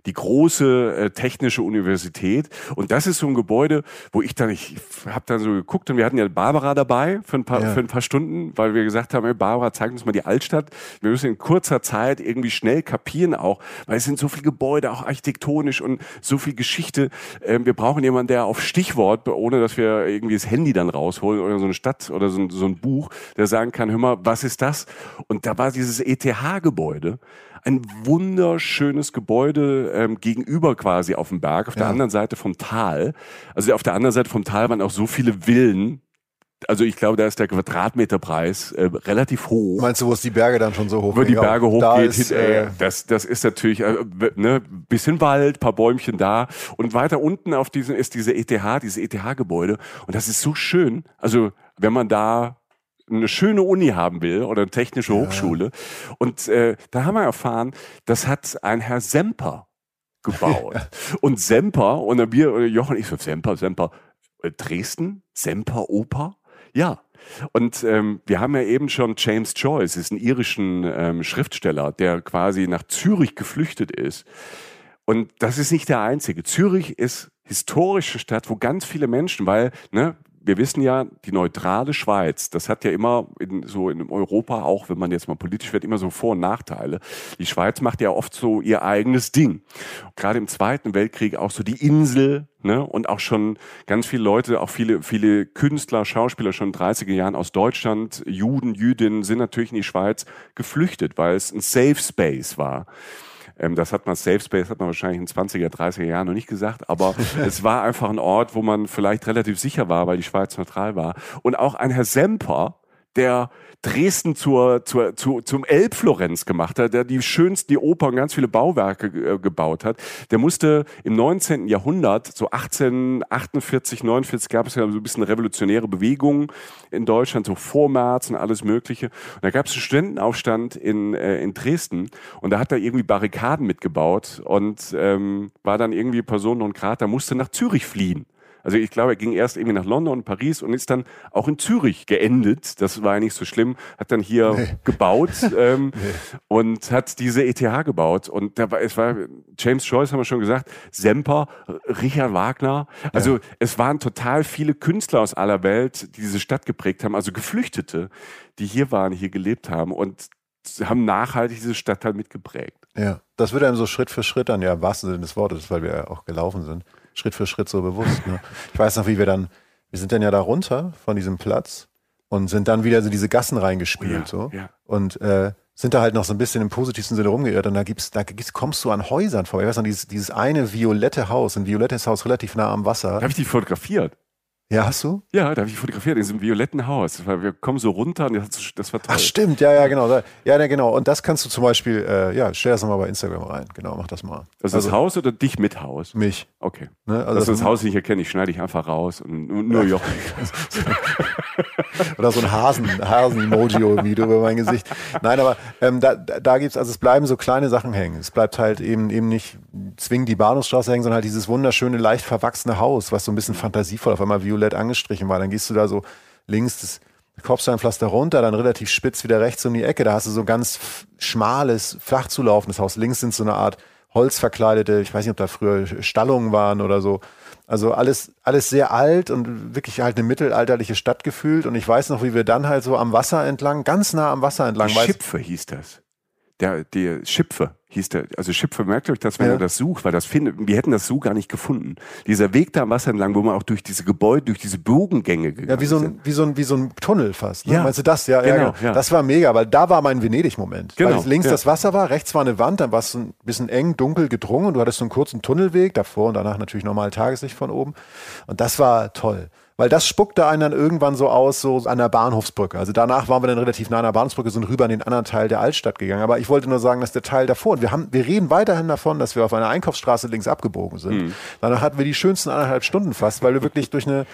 die große äh, technische Universität. Und das ist so ein Gebäude, wo ich dann, ich habe dann so geguckt und wir hatten ja Barbara dabei für ein paar, ja. für ein paar Stunden, weil wir gesagt haben, hey Barbara, zeig uns mal die Altstadt. Wir müssen in kurzer Zeit irgendwie schnell kapieren auch, weil es sind so viele Gebäude, auch architektonisch und so viel Geschichte. Ähm, wir brauchen jemanden, der auf Stichwort, ohne dass wir irgendwie das Handy dann rausholen oder so eine Stadt oder so ein, so ein Buch, der sagen kann, hör mal, was ist das? Und da war dieses ETH-Gebäude ein wunderschönes Gebäude ähm, gegenüber quasi auf dem Berg, auf der anderen Seite vom Tal. Also auf der anderen Seite vom Tal waren auch so viele Villen, also ich glaube, da ist der Quadratmeterpreis äh, relativ hoch. Meinst du, wo es die Berge dann schon so hoch Wo die Berge hochgeht, da ist, äh, das, das ist natürlich äh, ne, bisschen Wald, paar Bäumchen da und weiter unten auf diesem ist diese ETH, dieses ETH-Gebäude und das ist so schön. Also wenn man da eine schöne Uni haben will oder eine technische ja. Hochschule. Und äh, da haben wir erfahren, das hat ein Herr Semper gebaut. und Semper, und wir, Jochen, ich so, Semper, Semper, äh, Dresden, Semper Oper? Ja. Und ähm, wir haben ja eben schon James Joyce, ist ein irischen ähm, Schriftsteller, der quasi nach Zürich geflüchtet ist. Und das ist nicht der einzige. Zürich ist historische Stadt, wo ganz viele Menschen, weil ne, wir wissen ja, die neutrale Schweiz, das hat ja immer in, so in Europa, auch wenn man jetzt mal politisch wird, immer so Vor- und Nachteile. Die Schweiz macht ja oft so ihr eigenes Ding. Gerade im Zweiten Weltkrieg auch so die Insel, ne? Und auch schon ganz viele Leute, auch viele, viele Künstler, Schauspieler schon in 30er Jahren aus Deutschland, Juden, Jüdinnen sind natürlich in die Schweiz geflüchtet, weil es ein Safe Space war. Ähm, das hat man, Safe Space hat man wahrscheinlich in 20er, 30er Jahren noch nicht gesagt, aber es war einfach ein Ort, wo man vielleicht relativ sicher war, weil die Schweiz neutral war. Und auch ein Herr Semper, der Dresden zur, zur, zu, zum Elbflorenz gemacht hat, der die schönsten, die Oper und ganz viele Bauwerke äh, gebaut hat. Der musste im 19. Jahrhundert, so 1848, 49, gab es ja so ein bisschen revolutionäre Bewegungen in Deutschland, so Vormärz und alles Mögliche. Und da gab es einen Studentenaufstand in, äh, in Dresden und da hat er irgendwie Barrikaden mitgebaut und ähm, war dann irgendwie Person und Krater, musste nach Zürich fliehen. Also ich glaube, er ging erst irgendwie nach London und Paris und ist dann auch in Zürich geendet. Das war ja nicht so schlimm. Hat dann hier nee. gebaut ähm, nee. und hat diese ETH gebaut. Und da war, es war James Joyce, haben wir schon gesagt, Semper, Richard Wagner. Also ja. es waren total viele Künstler aus aller Welt, die diese Stadt geprägt haben. Also Geflüchtete, die hier waren, hier gelebt haben und haben nachhaltig diese Stadt halt mitgeprägt. Ja, das wird einem so Schritt für Schritt dann ja im wahrsten Sinne des Wortes, weil wir ja auch gelaufen sind. Schritt für Schritt so bewusst. Ne? Ich weiß noch, wie wir dann, wir sind dann ja da runter von diesem Platz und sind dann wieder so diese Gassen reingespielt. Ja, so. Ja. Und äh, sind da halt noch so ein bisschen im positivsten Sinne rumgeirrt und da gibt's, da gibt's, kommst du an Häusern vorbei. Ich weiß noch, dieses, dieses eine violette Haus, ein violettes Haus relativ nah am Wasser. Da habe ich die fotografiert. Ja, hast du? Ja, da habe ich fotografiert in diesem violetten Haus. Wir kommen so runter und das, das war toll. Ach stimmt, ja, ja, genau. Ja, ja genau. Und das kannst du zum Beispiel, äh, ja, stell das nochmal bei Instagram rein. Genau, mach das mal. Das also, das Haus oder dich mit Haus? Mich. Okay. Ne? Also das, das, das Haus nicht erkenne, ich schneide ich einfach raus und nur Jochen. oder so ein Hasen, Hasen-Emoji irgendwie über mein Gesicht. Nein, aber ähm, da, da gibt's, also es bleiben so kleine Sachen hängen. Es bleibt halt eben eben nicht zwingend die Bahnhofstraße hängen, sondern halt dieses wunderschöne, leicht verwachsene Haus, was so ein bisschen fantasievoll auf einmal violett angestrichen war dann gehst du da so links das Kopfsteinpflaster runter, dann relativ spitz wieder rechts um die Ecke. Da hast du so ein ganz schmales, flach zulaufendes Haus. Links sind so eine Art holzverkleidete, ich weiß nicht, ob da früher Stallungen waren oder so. Also alles, alles sehr alt und wirklich halt eine mittelalterliche Stadt gefühlt. Und ich weiß noch, wie wir dann halt so am Wasser entlang, ganz nah am Wasser entlang. Schipfe hieß das. Der, der Schipfe hieß der, also Schipfe, merkt euch das, wenn ja. ihr das sucht, weil das findet, wir hätten das so gar nicht gefunden. Dieser Weg da am Wasser entlang, wo man auch durch diese Gebäude, durch diese Bogengänge gegangen Ja, wie so ein, wie so ein, wie so ein Tunnel fast. Ne? Ja. Meinst du das? Ja, genau, ja, genau. ja. Das war mega, weil da war mein Venedig-Moment. Genau. Weil links ja. das Wasser war, rechts war eine Wand, dann war es ein bisschen eng, dunkel, gedrungen und du hattest so einen kurzen Tunnelweg, davor und danach natürlich normal Tageslicht von oben. Und das war toll. Weil das spuckte einen dann irgendwann so aus, so an der Bahnhofsbrücke. Also danach waren wir dann relativ nah an der Bahnhofsbrücke, sind rüber in den anderen Teil der Altstadt gegangen. Aber ich wollte nur sagen, dass der Teil davor, und wir haben, wir reden weiterhin davon, dass wir auf einer Einkaufsstraße links abgebogen sind. Mhm. Danach hatten wir die schönsten anderthalb Stunden fast, weil wir wirklich durch eine,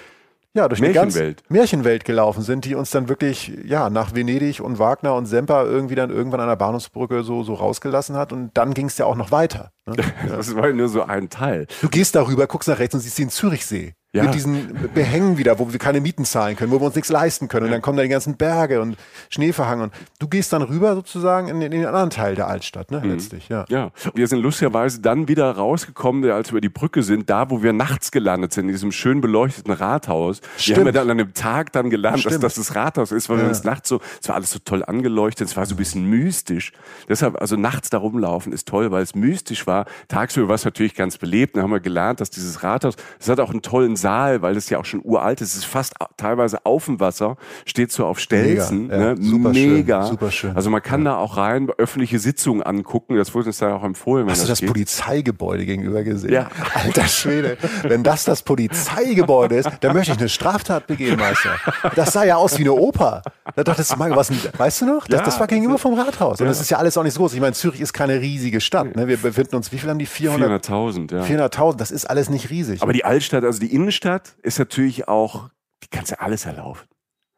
ja, durch eine ganz Märchenwelt gelaufen sind, die uns dann wirklich, ja, nach Venedig und Wagner und Semper irgendwie dann irgendwann an der Bahnhofsbrücke so, so rausgelassen hat. Und dann ging es ja auch noch weiter. Ne? Das war nur so ein Teil. Du gehst darüber, guckst nach rechts und siehst den Zürichsee ja. mit diesen Behängen wieder, wo wir keine Mieten zahlen können, wo wir uns nichts leisten können. Und dann kommen da die ganzen Berge und Schneeverhang. Und du gehst dann rüber sozusagen in, in den anderen Teil der Altstadt, ne, mhm. letztlich. Ja. ja, wir sind lustigerweise dann wieder rausgekommen, als wir über die Brücke sind, da, wo wir nachts gelandet sind, in diesem schön beleuchteten Rathaus. Stimmt. Wir haben ja dann an einem Tag dann gelernt, dass das das Rathaus ist, weil ja. wir uns nachts so, es war alles so toll angeleuchtet, es war so ein bisschen mystisch. Deshalb, also nachts da rumlaufen ist toll, weil es mystisch war. Tagsüber war es natürlich ganz belebt. Dann haben wir gelernt, dass dieses Rathaus, es hat auch einen tollen Saal, weil es ja auch schon uralt ist. Es ist fast teilweise auf dem Wasser, steht so auf Stelzen. Mega, ja, ne? super Mega. Schön, super schön. Also man kann ja. da auch rein öffentliche Sitzungen angucken. Das wurde uns da auch empfohlen. Hast du das, das Polizeigebäude gegenüber gesehen? Ja. Alter Schwede. Wenn das das Polizeigebäude ist, dann möchte ich eine Straftat begehen, Meister. Das sah ja aus wie eine Oper. Da dachtest du, was, weißt du noch? Das, ja, das war gegenüber vom Rathaus. Und das ist ja alles auch nicht so groß. Ich meine, Zürich ist keine riesige Stadt. Ne? Wir befinden uns, wie viel haben die? 400.000, ja. 400.000, das ist alles nicht riesig. Aber die Altstadt, also die Innenstadt, ist natürlich auch, die kannst ja alles erlaufen.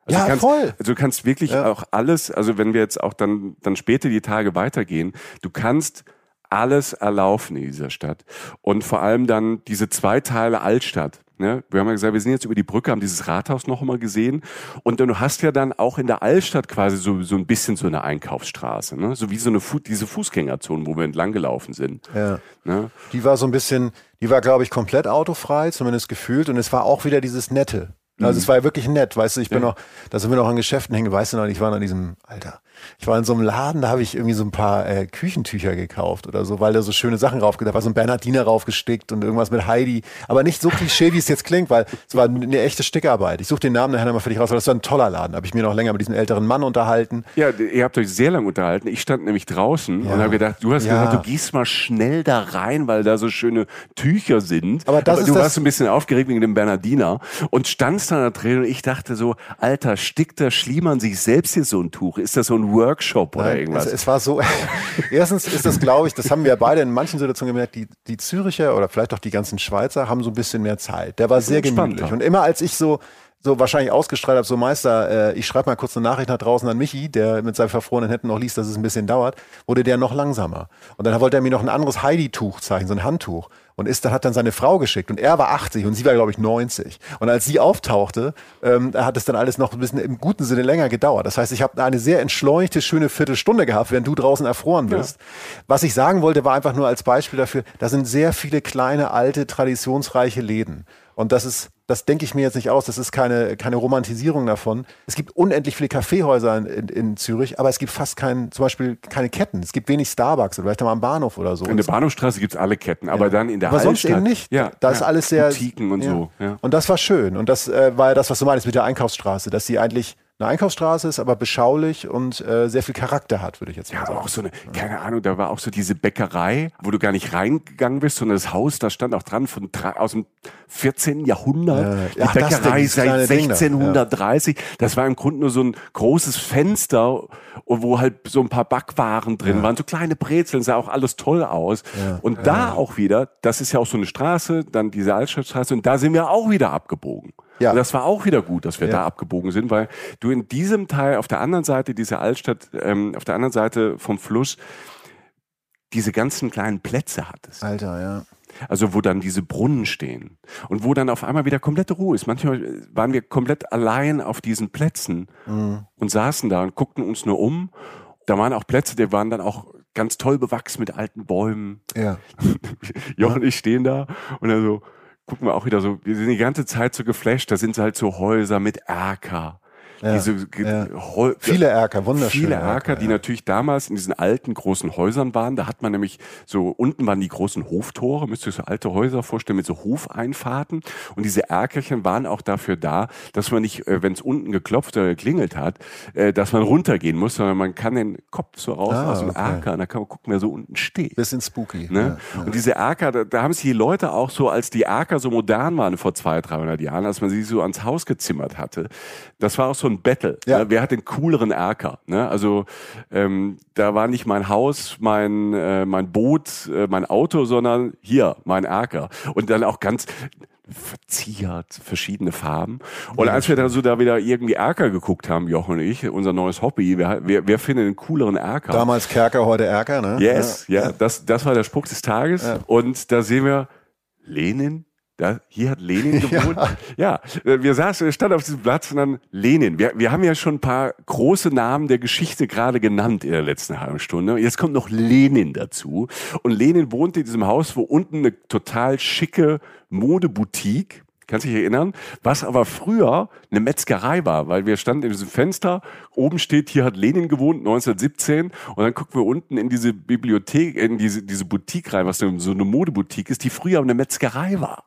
Also ja, kannst, voll. Also du kannst wirklich ja. auch alles, also wenn wir jetzt auch dann, dann später die Tage weitergehen, du kannst alles erlaufen in dieser Stadt. Und vor allem dann diese zwei Teile Altstadt. Ne? Wir haben ja gesagt, wir sind jetzt über die Brücke, haben dieses Rathaus noch einmal gesehen. Und du hast ja dann auch in der Altstadt quasi so, so ein bisschen so eine Einkaufsstraße. Ne? So wie so eine Fu diese Fußgängerzone, wo wir entlang gelaufen sind. Ja. Ne? Die war so ein bisschen, die war, glaube ich, komplett autofrei, zumindest gefühlt. Und es war auch wieder dieses Nette. Also mhm. es war ja wirklich nett, weißt du, ich bin ja. noch, da sind wir noch an Geschäften hängen, weißt du noch, ich war an diesem, Alter, Ich war in so einem Laden, da habe ich irgendwie so ein paar äh, Küchentücher gekauft oder so, weil da so schöne Sachen raufgedeckt war, so ein Bernhardiner raufgestickt und irgendwas mit Heidi. Aber nicht so Klischee, wie es jetzt klingt, weil es war eine echte Stickarbeit. Ich suche den Namen nachher nochmal für dich raus, weil das war ein toller Laden. Da habe ich mir noch länger mit diesem älteren Mann unterhalten. Ja, ihr habt euch sehr lange unterhalten. Ich stand nämlich draußen ja. und habe gedacht, du hast ja. gesagt, du gehst mal schnell da rein, weil da so schöne Tücher sind. Aber, das Aber du warst das ein bisschen aufgeregt wegen dem Bernhardiner und standst da drin und ich dachte so, Alter, stickt der Schliemann sich selbst hier so ein Tuch? Ist das so ein Workshop oder irgendwas? Es, es war so, erstens ist das, glaube ich, das haben wir beide in manchen Situationen gemerkt, die, die Züricher oder vielleicht auch die ganzen Schweizer haben so ein bisschen mehr Zeit. Der war sehr gemütlich. Und immer als ich so so wahrscheinlich ausgestrahlt habe, so Meister, äh, ich schreibe mal kurz eine Nachricht nach draußen an Michi, der mit seinen verfrorenen Händen noch liest, dass es ein bisschen dauert, wurde der noch langsamer. Und dann wollte er mir noch ein anderes Heidi-Tuch zeigen, so ein Handtuch. Und ist, dann hat dann seine Frau geschickt und er war 80 und sie war, glaube ich, 90. Und als sie auftauchte, ähm, hat es dann alles noch ein bisschen im guten Sinne länger gedauert. Das heißt, ich habe eine sehr entschleunigte, schöne Viertelstunde gehabt, während du draußen erfroren bist. Ja. Was ich sagen wollte, war einfach nur als Beispiel dafür, da sind sehr viele kleine, alte, traditionsreiche Läden. Und das ist, das denke ich mir jetzt nicht aus, das ist keine, keine Romantisierung davon. Es gibt unendlich viele Kaffeehäuser in, in, in Zürich, aber es gibt fast kein, zum Beispiel keine Ketten. Es gibt wenig Starbucks oder vielleicht mal am Bahnhof oder so. In der Bahnhofstraße gibt es alle Ketten, aber ja. dann in der aber sonst eben nicht. Ja, da ist alles sehr. Boutiquen und so. Und das war schön. Und das äh, war ja das, was du meinst mit der Einkaufsstraße, dass sie eigentlich eine Einkaufsstraße ist, aber beschaulich und äh, sehr viel Charakter hat, würde ich jetzt mal ja, sagen. Ja, auch so eine, keine Ahnung, da war auch so diese Bäckerei, wo du gar nicht reingegangen bist, sondern das Haus, da stand auch dran von aus dem 14. Jahrhundert. Ja, die Bäckerei Ding, seit 1630. Da. Ja. Das war im Grunde nur so ein großes Fenster, wo halt so ein paar Backwaren drin ja. waren, so kleine Brezeln, sah auch alles toll aus. Und da auch wieder, das ist ja auch so eine Straße, dann diese Altstadtstraße, und da sind wir auch wieder abgebogen. Ja. Und das war auch wieder gut, dass wir ja. da abgebogen sind, weil du in diesem Teil auf der anderen Seite dieser Altstadt, ähm, auf der anderen Seite vom Fluss, diese ganzen kleinen Plätze hattest. Alter, ja. Also wo dann diese Brunnen stehen und wo dann auf einmal wieder komplette Ruhe ist. Manchmal waren wir komplett allein auf diesen Plätzen mhm. und saßen da und guckten uns nur um. Da waren auch Plätze, die waren dann auch ganz toll bewachsen mit alten Bäumen. Ja. Jochen und ich stehen da und dann so, gucken wir auch wieder so, wir sind die ganze Zeit so geflasht, da sind halt so Häuser mit Erker, ja, diese ja. viele Erker, wunderschöne viele Erker, Erker die ja. natürlich damals in diesen alten großen Häusern waren. Da hat man nämlich so unten waren die großen Hoftore, müsst ihr euch so alte Häuser vorstellen mit so Hofeinfahrten. Und diese Erkerchen waren auch dafür da, dass man nicht, äh, wenn es unten geklopft oder geklingelt hat, äh, dass man runtergehen muss, sondern man kann den Kopf so raus ah, aus dem okay. Erker und da kann man gucken, wer so unten steht. Bisschen spooky. Ne? Und diese Erker, da, da haben sich die Leute auch so, als die Erker so modern waren vor 200, 300 Jahren, als man sie so ans Haus gezimmert hatte, das war auch so so ein Battle. Ja. Ne? Wer hat den cooleren Erker? Ne? Also ähm, da war nicht mein Haus, mein, äh, mein Boot, äh, mein Auto, sondern hier mein Erker. Und dann auch ganz verziert, verschiedene Farben. Und als wir dann so da wieder irgendwie Erker geguckt haben, Jochen und ich, unser neues Hobby, wer, wer, wer findet einen cooleren Erker? Damals Kerker, heute Erker, ne? Yes, ja, ja. Das, das war der Spruch des Tages. Ja. Und da sehen wir Lenin, da, hier hat Lenin gewohnt. Ja. ja, wir saßen, wir standen auf diesem Platz und dann Lenin. Wir, wir haben ja schon ein paar große Namen der Geschichte gerade genannt in der letzten halben Stunde. Jetzt kommt noch Lenin dazu. Und Lenin wohnte in diesem Haus, wo unten eine total schicke Modeboutique Kannst dich erinnern? Was aber früher eine Metzgerei war, weil wir standen in diesem Fenster, oben steht, hier hat Lenin gewohnt, 1917, und dann gucken wir unten in diese Bibliothek, in diese, diese Boutique rein, was so eine Modeboutique ist, die früher eine Metzgerei war.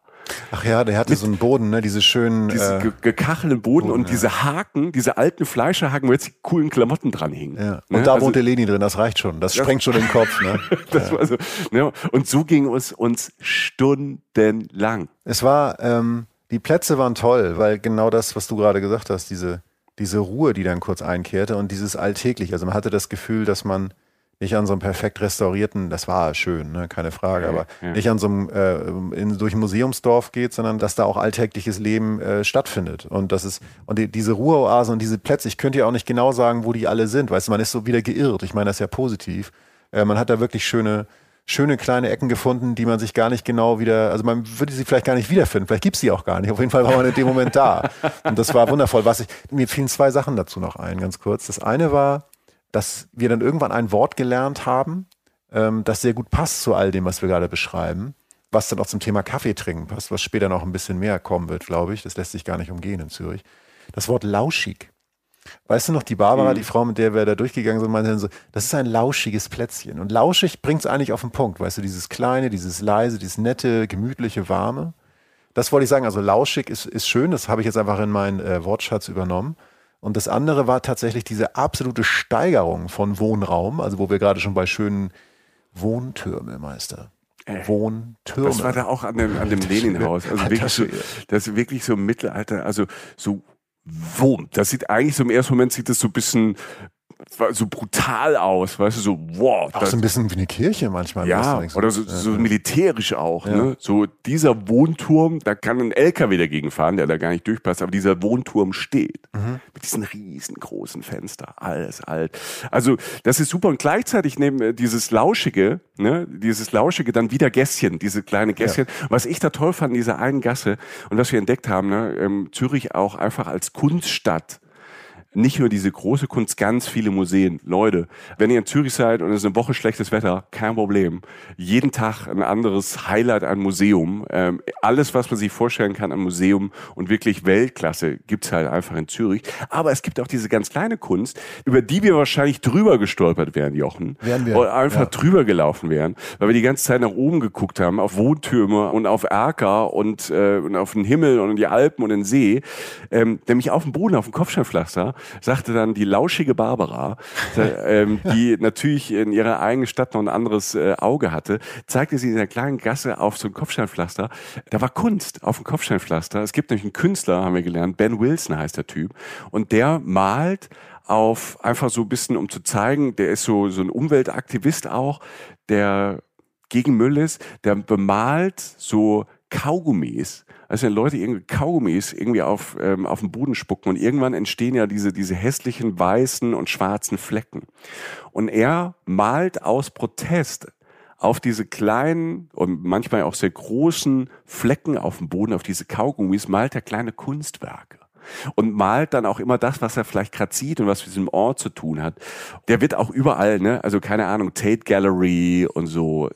Ach ja, der hatte so einen Boden, ne? diese schönen. Diese äh, gekachelten Boden, Boden und ja. diese Haken, diese alten Fleischerhaken, wo jetzt die coolen Klamotten dran hingen. Ja. Und ne? da also, wohnte Leni drin, das reicht schon. Das, das sprengt schon den Kopf. Ne? das ja. war so, ne? Und so ging es uns stundenlang. Es war, ähm, die Plätze waren toll, weil genau das, was du gerade gesagt hast, diese, diese Ruhe, die dann kurz einkehrte und dieses Alltägliche. Also man hatte das Gefühl, dass man nicht an so einem perfekt restaurierten, das war schön, ne, keine Frage, aber ja. nicht an so einem äh, in, durch ein Museumsdorf geht, sondern dass da auch alltägliches Leben äh, stattfindet. Und das ist, und die, diese Ruheoasen und diese Plätze, ich könnte ja auch nicht genau sagen, wo die alle sind. Weißt du, man ist so wieder geirrt. Ich meine das ist ja positiv. Äh, man hat da wirklich schöne, schöne kleine Ecken gefunden, die man sich gar nicht genau wieder, also man würde sie vielleicht gar nicht wiederfinden, vielleicht gibt es sie auch gar nicht. Auf jeden Fall war man in dem Moment da. Und das war wundervoll. Was ich, mir fielen zwei Sachen dazu noch ein, ganz kurz. Das eine war, dass wir dann irgendwann ein Wort gelernt haben, ähm, das sehr gut passt zu all dem, was wir gerade beschreiben, was dann auch zum Thema Kaffee trinken passt, was später noch ein bisschen mehr kommen wird, glaube ich. Das lässt sich gar nicht umgehen in Zürich. Das Wort lauschig. Weißt du noch, die Barbara, mhm. die Frau, mit der wir da durchgegangen sind, meinte dann so, das ist ein lauschiges Plätzchen. Und lauschig bringt es eigentlich auf den Punkt. Weißt du, dieses kleine, dieses leise, dieses nette, gemütliche, warme. Das wollte ich sagen. Also lauschig ist, ist schön. Das habe ich jetzt einfach in meinen äh, Wortschatz übernommen. Und das andere war tatsächlich diese absolute Steigerung von Wohnraum, also wo wir gerade schon bei schönen Wohntürme, Meister. Äh, Wohntürme. Das war da auch an dem, an dem Leninhaus. Also wirklich so, das ist wirklich so Mittelalter, also so Wurm. Das sieht eigentlich so im ersten Moment sieht das so ein bisschen so brutal aus, weißt du, so wow. Auch so ein bisschen wie eine Kirche manchmal. Ja, oder so, so militärisch auch. Ja. Ne? So dieser Wohnturm, da kann ein LKW dagegen fahren, der da gar nicht durchpasst, aber dieser Wohnturm steht mhm. mit diesen riesengroßen Fenster, alles alt. Also das ist super und gleichzeitig neben dieses lauschige, ne, dieses lauschige dann wieder Gässchen, diese kleine Gässchen. Ja. Was ich da toll fand in dieser einen Gasse und was wir entdeckt haben, ne, ähm, Zürich auch einfach als Kunststadt nicht nur diese große Kunst, ganz viele Museen. Leute, wenn ihr in Zürich seid und es ist eine Woche schlechtes Wetter, kein Problem. Jeden Tag ein anderes Highlight an Museum. Ähm, alles, was man sich vorstellen kann an Museum und wirklich Weltklasse gibt's halt einfach in Zürich. Aber es gibt auch diese ganz kleine Kunst, über die wir wahrscheinlich drüber gestolpert wären, Jochen. Wären wir. Oder einfach ja. drüber gelaufen wären, weil wir die ganze Zeit nach oben geguckt haben, auf Wohntürme und auf Erker und, äh, und auf den Himmel und die Alpen und den See. Ähm, nämlich auf dem Boden, auf dem Kopfsteinpflaster sagte dann die lauschige Barbara, ähm, die natürlich in ihrer eigenen Stadt noch ein anderes äh, Auge hatte, zeigte sie in der kleinen Gasse auf so ein Kopfsteinpflaster. Da war Kunst auf dem Kopfsteinpflaster. Es gibt nämlich einen Künstler, haben wir gelernt, Ben Wilson heißt der Typ, und der malt auf einfach so ein bisschen, um zu zeigen, der ist so, so ein Umweltaktivist auch, der gegen Müll ist, der bemalt so Kaugummis als wenn Leute irgendwie Kaugummis irgendwie auf, ähm, auf den Boden spucken und irgendwann entstehen ja diese, diese hässlichen weißen und schwarzen Flecken. Und er malt aus Protest auf diese kleinen und manchmal auch sehr großen Flecken auf dem Boden, auf diese Kaugummis, malt er kleine Kunstwerke und malt dann auch immer das, was er vielleicht gerade sieht und was mit diesem Ort zu tun hat. Der wird auch überall, ne, also keine Ahnung, Tate Gallery und so,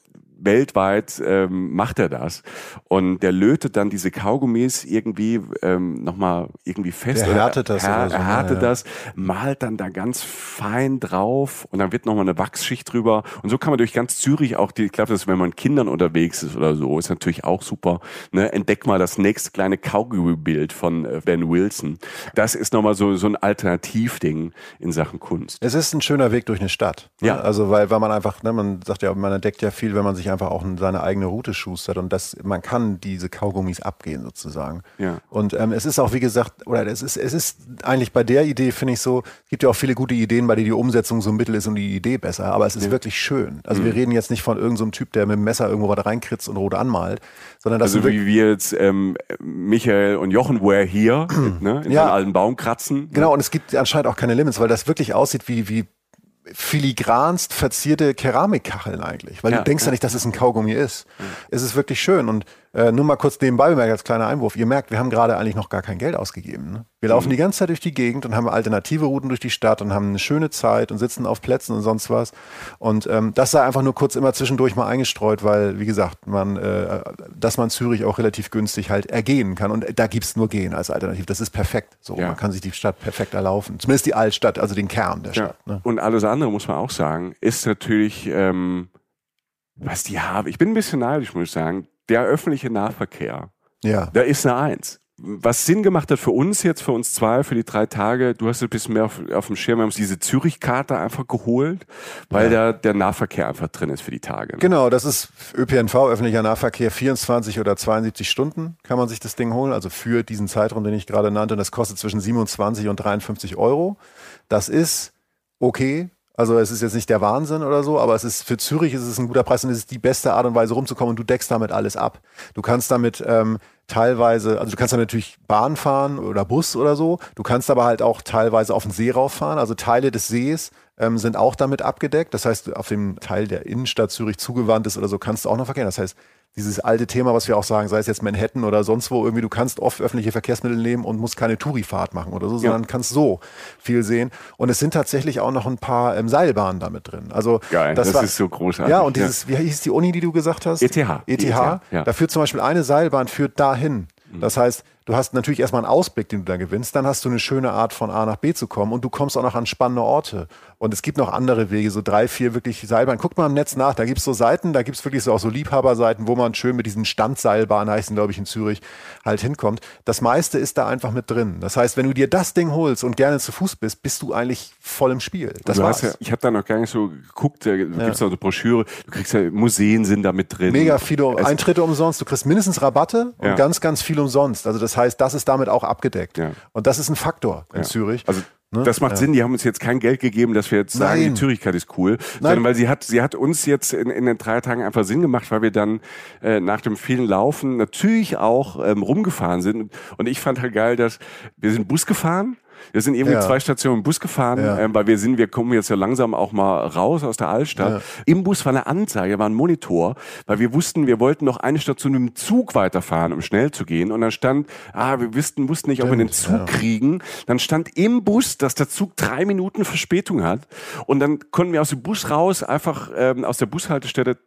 weltweit ähm, macht er das. Und der lötet dann diese Kaugummis irgendwie ähm, nochmal irgendwie fest. Er härtet das. Er, so, er härtet ja, das, malt dann da ganz fein drauf und dann wird nochmal eine Wachsschicht drüber. Und so kann man durch ganz Zürich auch, die, ich glaube, dass wenn man Kindern unterwegs ist oder so, ist natürlich auch super. Ne? Entdeck mal das nächste kleine Kaugummi-Bild von äh, Ben Wilson. Das ist nochmal so, so ein Alternativding in Sachen Kunst. Es ist ein schöner Weg durch eine Stadt. Ne? Ja. Also weil, weil man einfach, ne, man sagt ja, man entdeckt ja viel, wenn man sich einfach auch seine eigene Route schustert und das, man kann diese Kaugummis abgehen sozusagen. Ja. Und ähm, es ist auch, wie gesagt, oder es ist, es ist eigentlich bei der Idee, finde ich so, es gibt ja auch viele gute Ideen, bei denen die Umsetzung so ein Mittel ist und die Idee besser, aber es ist ja. wirklich schön. Also mhm. wir reden jetzt nicht von irgendeinem so Typ, der mit dem Messer irgendwo was reinkritzt und rot anmalt, sondern das Also wie wir jetzt ähm, Michael und Jochen Ware hier ne, in ja. alten Baum kratzen. Genau, und es gibt anscheinend auch keine Limits, weil das wirklich aussieht wie, wie filigranst verzierte Keramikkacheln eigentlich, weil ja, du denkst ja, ja nicht, dass es ein Kaugummi ist. Mhm. Es ist wirklich schön und äh, nur mal kurz nebenbei bemerkt als kleiner Einwurf. Ihr merkt, wir haben gerade eigentlich noch gar kein Geld ausgegeben. Ne? Wir laufen mhm. die ganze Zeit durch die Gegend und haben alternative Routen durch die Stadt und haben eine schöne Zeit und sitzen auf Plätzen und sonst was. Und ähm, das sei einfach nur kurz immer zwischendurch mal eingestreut, weil, wie gesagt, man, äh, dass man Zürich auch relativ günstig halt ergehen kann. Und da gibt's nur Gehen als Alternativ. Das ist perfekt. So, ja. man kann sich die Stadt perfekt erlaufen. Zumindest die Altstadt, also den Kern der Stadt. Ja. Ne? Und alles andere, muss man auch sagen, ist natürlich, ähm, was die haben. Ich bin ein bisschen neidisch, muss ich sagen der öffentliche Nahverkehr, ja. da ist eine Eins. Was Sinn gemacht hat für uns jetzt, für uns zwei, für die drei Tage, du hast ein bisschen mehr auf, auf dem Schirm, wir haben uns diese Zürich-Karte einfach geholt, weil ja. der, der Nahverkehr einfach drin ist für die Tage. Ne? Genau, das ist ÖPNV, öffentlicher Nahverkehr, 24 oder 72 Stunden kann man sich das Ding holen, also für diesen Zeitraum, den ich gerade nannte, und das kostet zwischen 27 und 53 Euro. Das ist okay, also es ist jetzt nicht der Wahnsinn oder so, aber es ist für Zürich ist es ein guter Preis und es ist die beste Art und Weise rumzukommen und du deckst damit alles ab. Du kannst damit ähm, teilweise, also du kannst damit natürlich Bahn fahren oder Bus oder so. Du kannst aber halt auch teilweise auf den See rauffahren. Also Teile des Sees ähm, sind auch damit abgedeckt. Das heißt, auf dem Teil der Innenstadt Zürich zugewandt ist oder so, kannst du auch noch verkehren. Das heißt, dieses alte Thema, was wir auch sagen, sei es jetzt Manhattan oder sonst wo, irgendwie du kannst oft öffentliche Verkehrsmittel nehmen und musst keine Tourifahrt machen oder so, sondern kannst so viel sehen. Und es sind tatsächlich auch noch ein paar ähm, Seilbahnen damit drin. Also Geil, das, das war, ist so großartig. Ja, und dieses, wie hieß die Uni, die du gesagt hast? ETH. ETH. ETH ja. Da führt zum Beispiel eine Seilbahn führt dahin. Mhm. Das heißt, Du hast natürlich erstmal einen Ausblick, den du da gewinnst. Dann hast du eine schöne Art von A nach B zu kommen und du kommst auch noch an spannende Orte. Und es gibt noch andere Wege, so drei, vier wirklich Seilbahnen. Guckt mal im Netz nach, da gibt's so Seiten, da gibt's wirklich so auch so Liebhaberseiten, wo man schön mit diesen Standseilbahnen, heißen glaube ich in Zürich, halt hinkommt. Das meiste ist da einfach mit drin. Das heißt, wenn du dir das Ding holst und gerne zu Fuß bist, bist du eigentlich voll im Spiel. Das war's. ja, ich habe da noch gar nicht so geguckt, da gibt's noch eine Broschüre, du kriegst ja, Museen sind da mit drin. Mega viele Es- Eintritte umsonst. Du kriegst mindestens Rabatte und Ja. ganz, ganz viel umsonst. Also das heißt, das ist damit auch abgedeckt. Ja. Und das ist ein Faktor in Ja. Zürich. Also Ne? das macht Ja. Sinn. Die haben uns jetzt kein Geld gegeben, dass wir jetzt sagen, Nein. die Zürichkeit ist cool, sondern weil sie hat, sie hat uns jetzt in, in den drei Tagen einfach Sinn gemacht, weil wir dann äh, nach dem vielen Laufen natürlich auch ähm, rumgefahren sind. Und ich fand halt geil, dass wir sind Bus gefahren. Wir sind irgendwie Ja. zwei Stationen Bus gefahren, Ja. ähm, weil wir sind, wir kommen jetzt ja langsam auch mal raus aus der Altstadt. Im Bus war eine Anzeige, war ein Monitor, weil wir wussten, wir wollten noch eine Station dem Zug weiterfahren, um schnell zu gehen. Und dann stand, ah, wir wussten, wussten nicht, ob wir den Zug ja. kriegen. Dann stand im Bus, dass der Zug drei Minuten Verspätung hat. Und dann konnten wir aus dem Bus raus, einfach ähm, aus der Bushaltestelle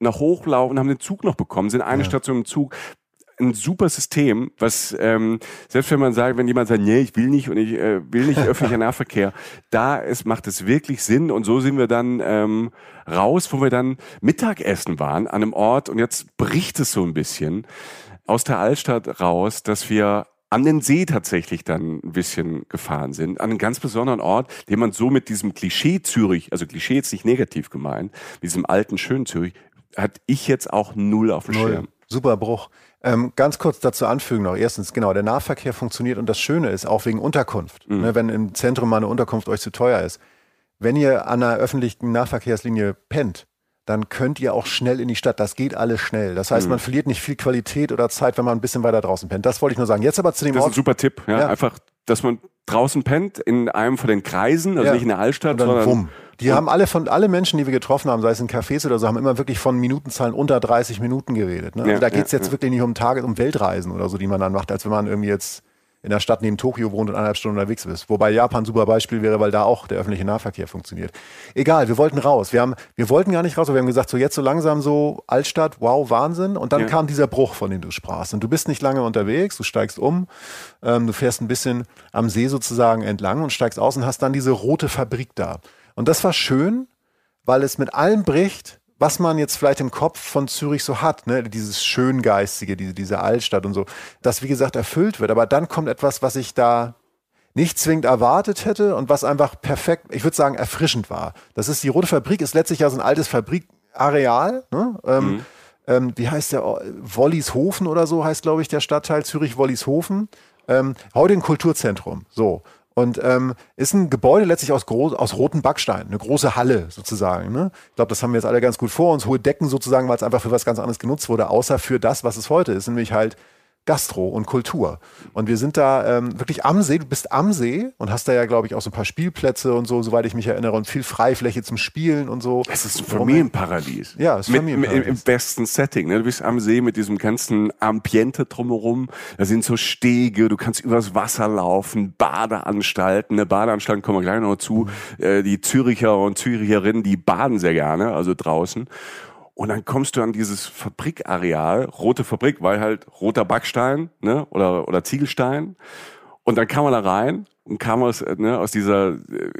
nach hochlaufen, haben den Zug noch bekommen, sind eine Station im Zug. Ein super System, was ähm, selbst wenn man sagt, wenn jemand sagt, nee, ich will nicht und ich äh, will nicht öffentlicher Nahverkehr, da ist, macht es wirklich Sinn und so sind wir dann ähm, raus, wo wir dann Mittagessen waren an einem Ort und jetzt bricht es so ein bisschen aus der Altstadt raus, dass wir an den See tatsächlich dann ein bisschen gefahren sind, an einen ganz besonderen Ort, den man so mit diesem Klischee Zürich, also Klischee jetzt nicht negativ gemeint, diesem alten schönen Zürich, hat ich jetzt auch null auf dem Null. Schirm. Super Bruch. Ähm, ganz kurz dazu anfügen noch. Erstens, genau, der Nahverkehr funktioniert und das Schöne ist, auch wegen Unterkunft. Mhm. Ne, wenn im Zentrum mal eine Unterkunft euch zu teuer ist. Wenn ihr an einer öffentlichen Nahverkehrslinie pennt, dann könnt ihr auch schnell in die Stadt. Das geht alles schnell. Das Mhm. heißt, man verliert nicht viel Qualität oder Zeit, wenn man ein bisschen weiter draußen pennt. Das wollte ich nur sagen. Jetzt aber zu dem Das ist ein Ort. super Tipp, ja, Ja. einfach, dass man draußen pennt in einem von den Kreisen, also Ja. nicht in der Altstadt, sondern wumm. Die haben alle von alle Menschen, die wir getroffen haben, sei es in Cafés oder so, haben immer wirklich von Minutenzahlen unter 30 Minuten geredet. Ne? Ja, Also da geht's ja, jetzt ja. wirklich nicht um Tage, um Weltreisen oder so, die man dann macht, als wenn man irgendwie jetzt in der Stadt neben Tokio wohnt und eineinhalb Stunden unterwegs ist. Wobei Japan ein super Beispiel wäre, weil da auch der öffentliche Nahverkehr funktioniert. Egal, wir wollten raus. Wir, haben, wir wollten gar nicht raus, aber wir haben gesagt, so jetzt so langsam so Altstadt, wow, Wahnsinn. Und dann Ja. kam dieser Bruch, von dem du sprachst. Und du bist nicht lange unterwegs, du steigst um, ähm, du fährst ein bisschen am See sozusagen entlang und steigst aus und hast dann diese rote Fabrik da. Und das war schön, weil es mit allem bricht, was man jetzt vielleicht im Kopf von Zürich so hat, ne? dieses Schöngeistige, diese, diese Altstadt und so, das wie gesagt erfüllt wird. Aber dann kommt etwas, was ich da nicht zwingend erwartet hätte und was einfach perfekt, ich würde sagen, erfrischend war. Das ist die Rote Fabrik, ist letztlich ja so ein altes Fabrikareal. Ne? Ähm, ähm, wie heißt der? Wollishofen oder so heißt, glaube ich, der Stadtteil Zürich-Wollishofen. Ähm, heute ein Kulturzentrum. So. Und ähm, ist ein Gebäude letztlich aus, groß, aus roten Backsteinen, eine große Halle sozusagen. Ne? Ich glaube, das haben wir jetzt alle ganz gut vor uns. Hohe Decken sozusagen, weil es einfach für was ganz anderes genutzt wurde, außer für das, was es heute ist, nämlich halt Gastro und Kultur. Und wir sind da ähm, wirklich am See. Du bist am See und hast da ja, glaube ich, auch so ein paar Spielplätze und so, soweit ich mich erinnere, und viel Freifläche zum Spielen und so. Es ist ein Warum- Familienparadies. Ja, es ist mit, Familienparadies. Im, Im besten Setting. Ne? Du bist am See mit diesem ganzen Ambiente drumherum. Da sind so Stege, du kannst übers Wasser laufen, Badeanstalten. Ne? Badeanstalten kommen wir gleich noch zu. Äh, die Züricher und Züricherinnen, die baden sehr gerne, also draußen. Und dann kommst du an dieses Fabrikareal, rote Fabrik, weil halt roter Backstein ne? oder, oder Ziegelstein. Und dann kam man da rein und kam aus, ne, aus dieser äh,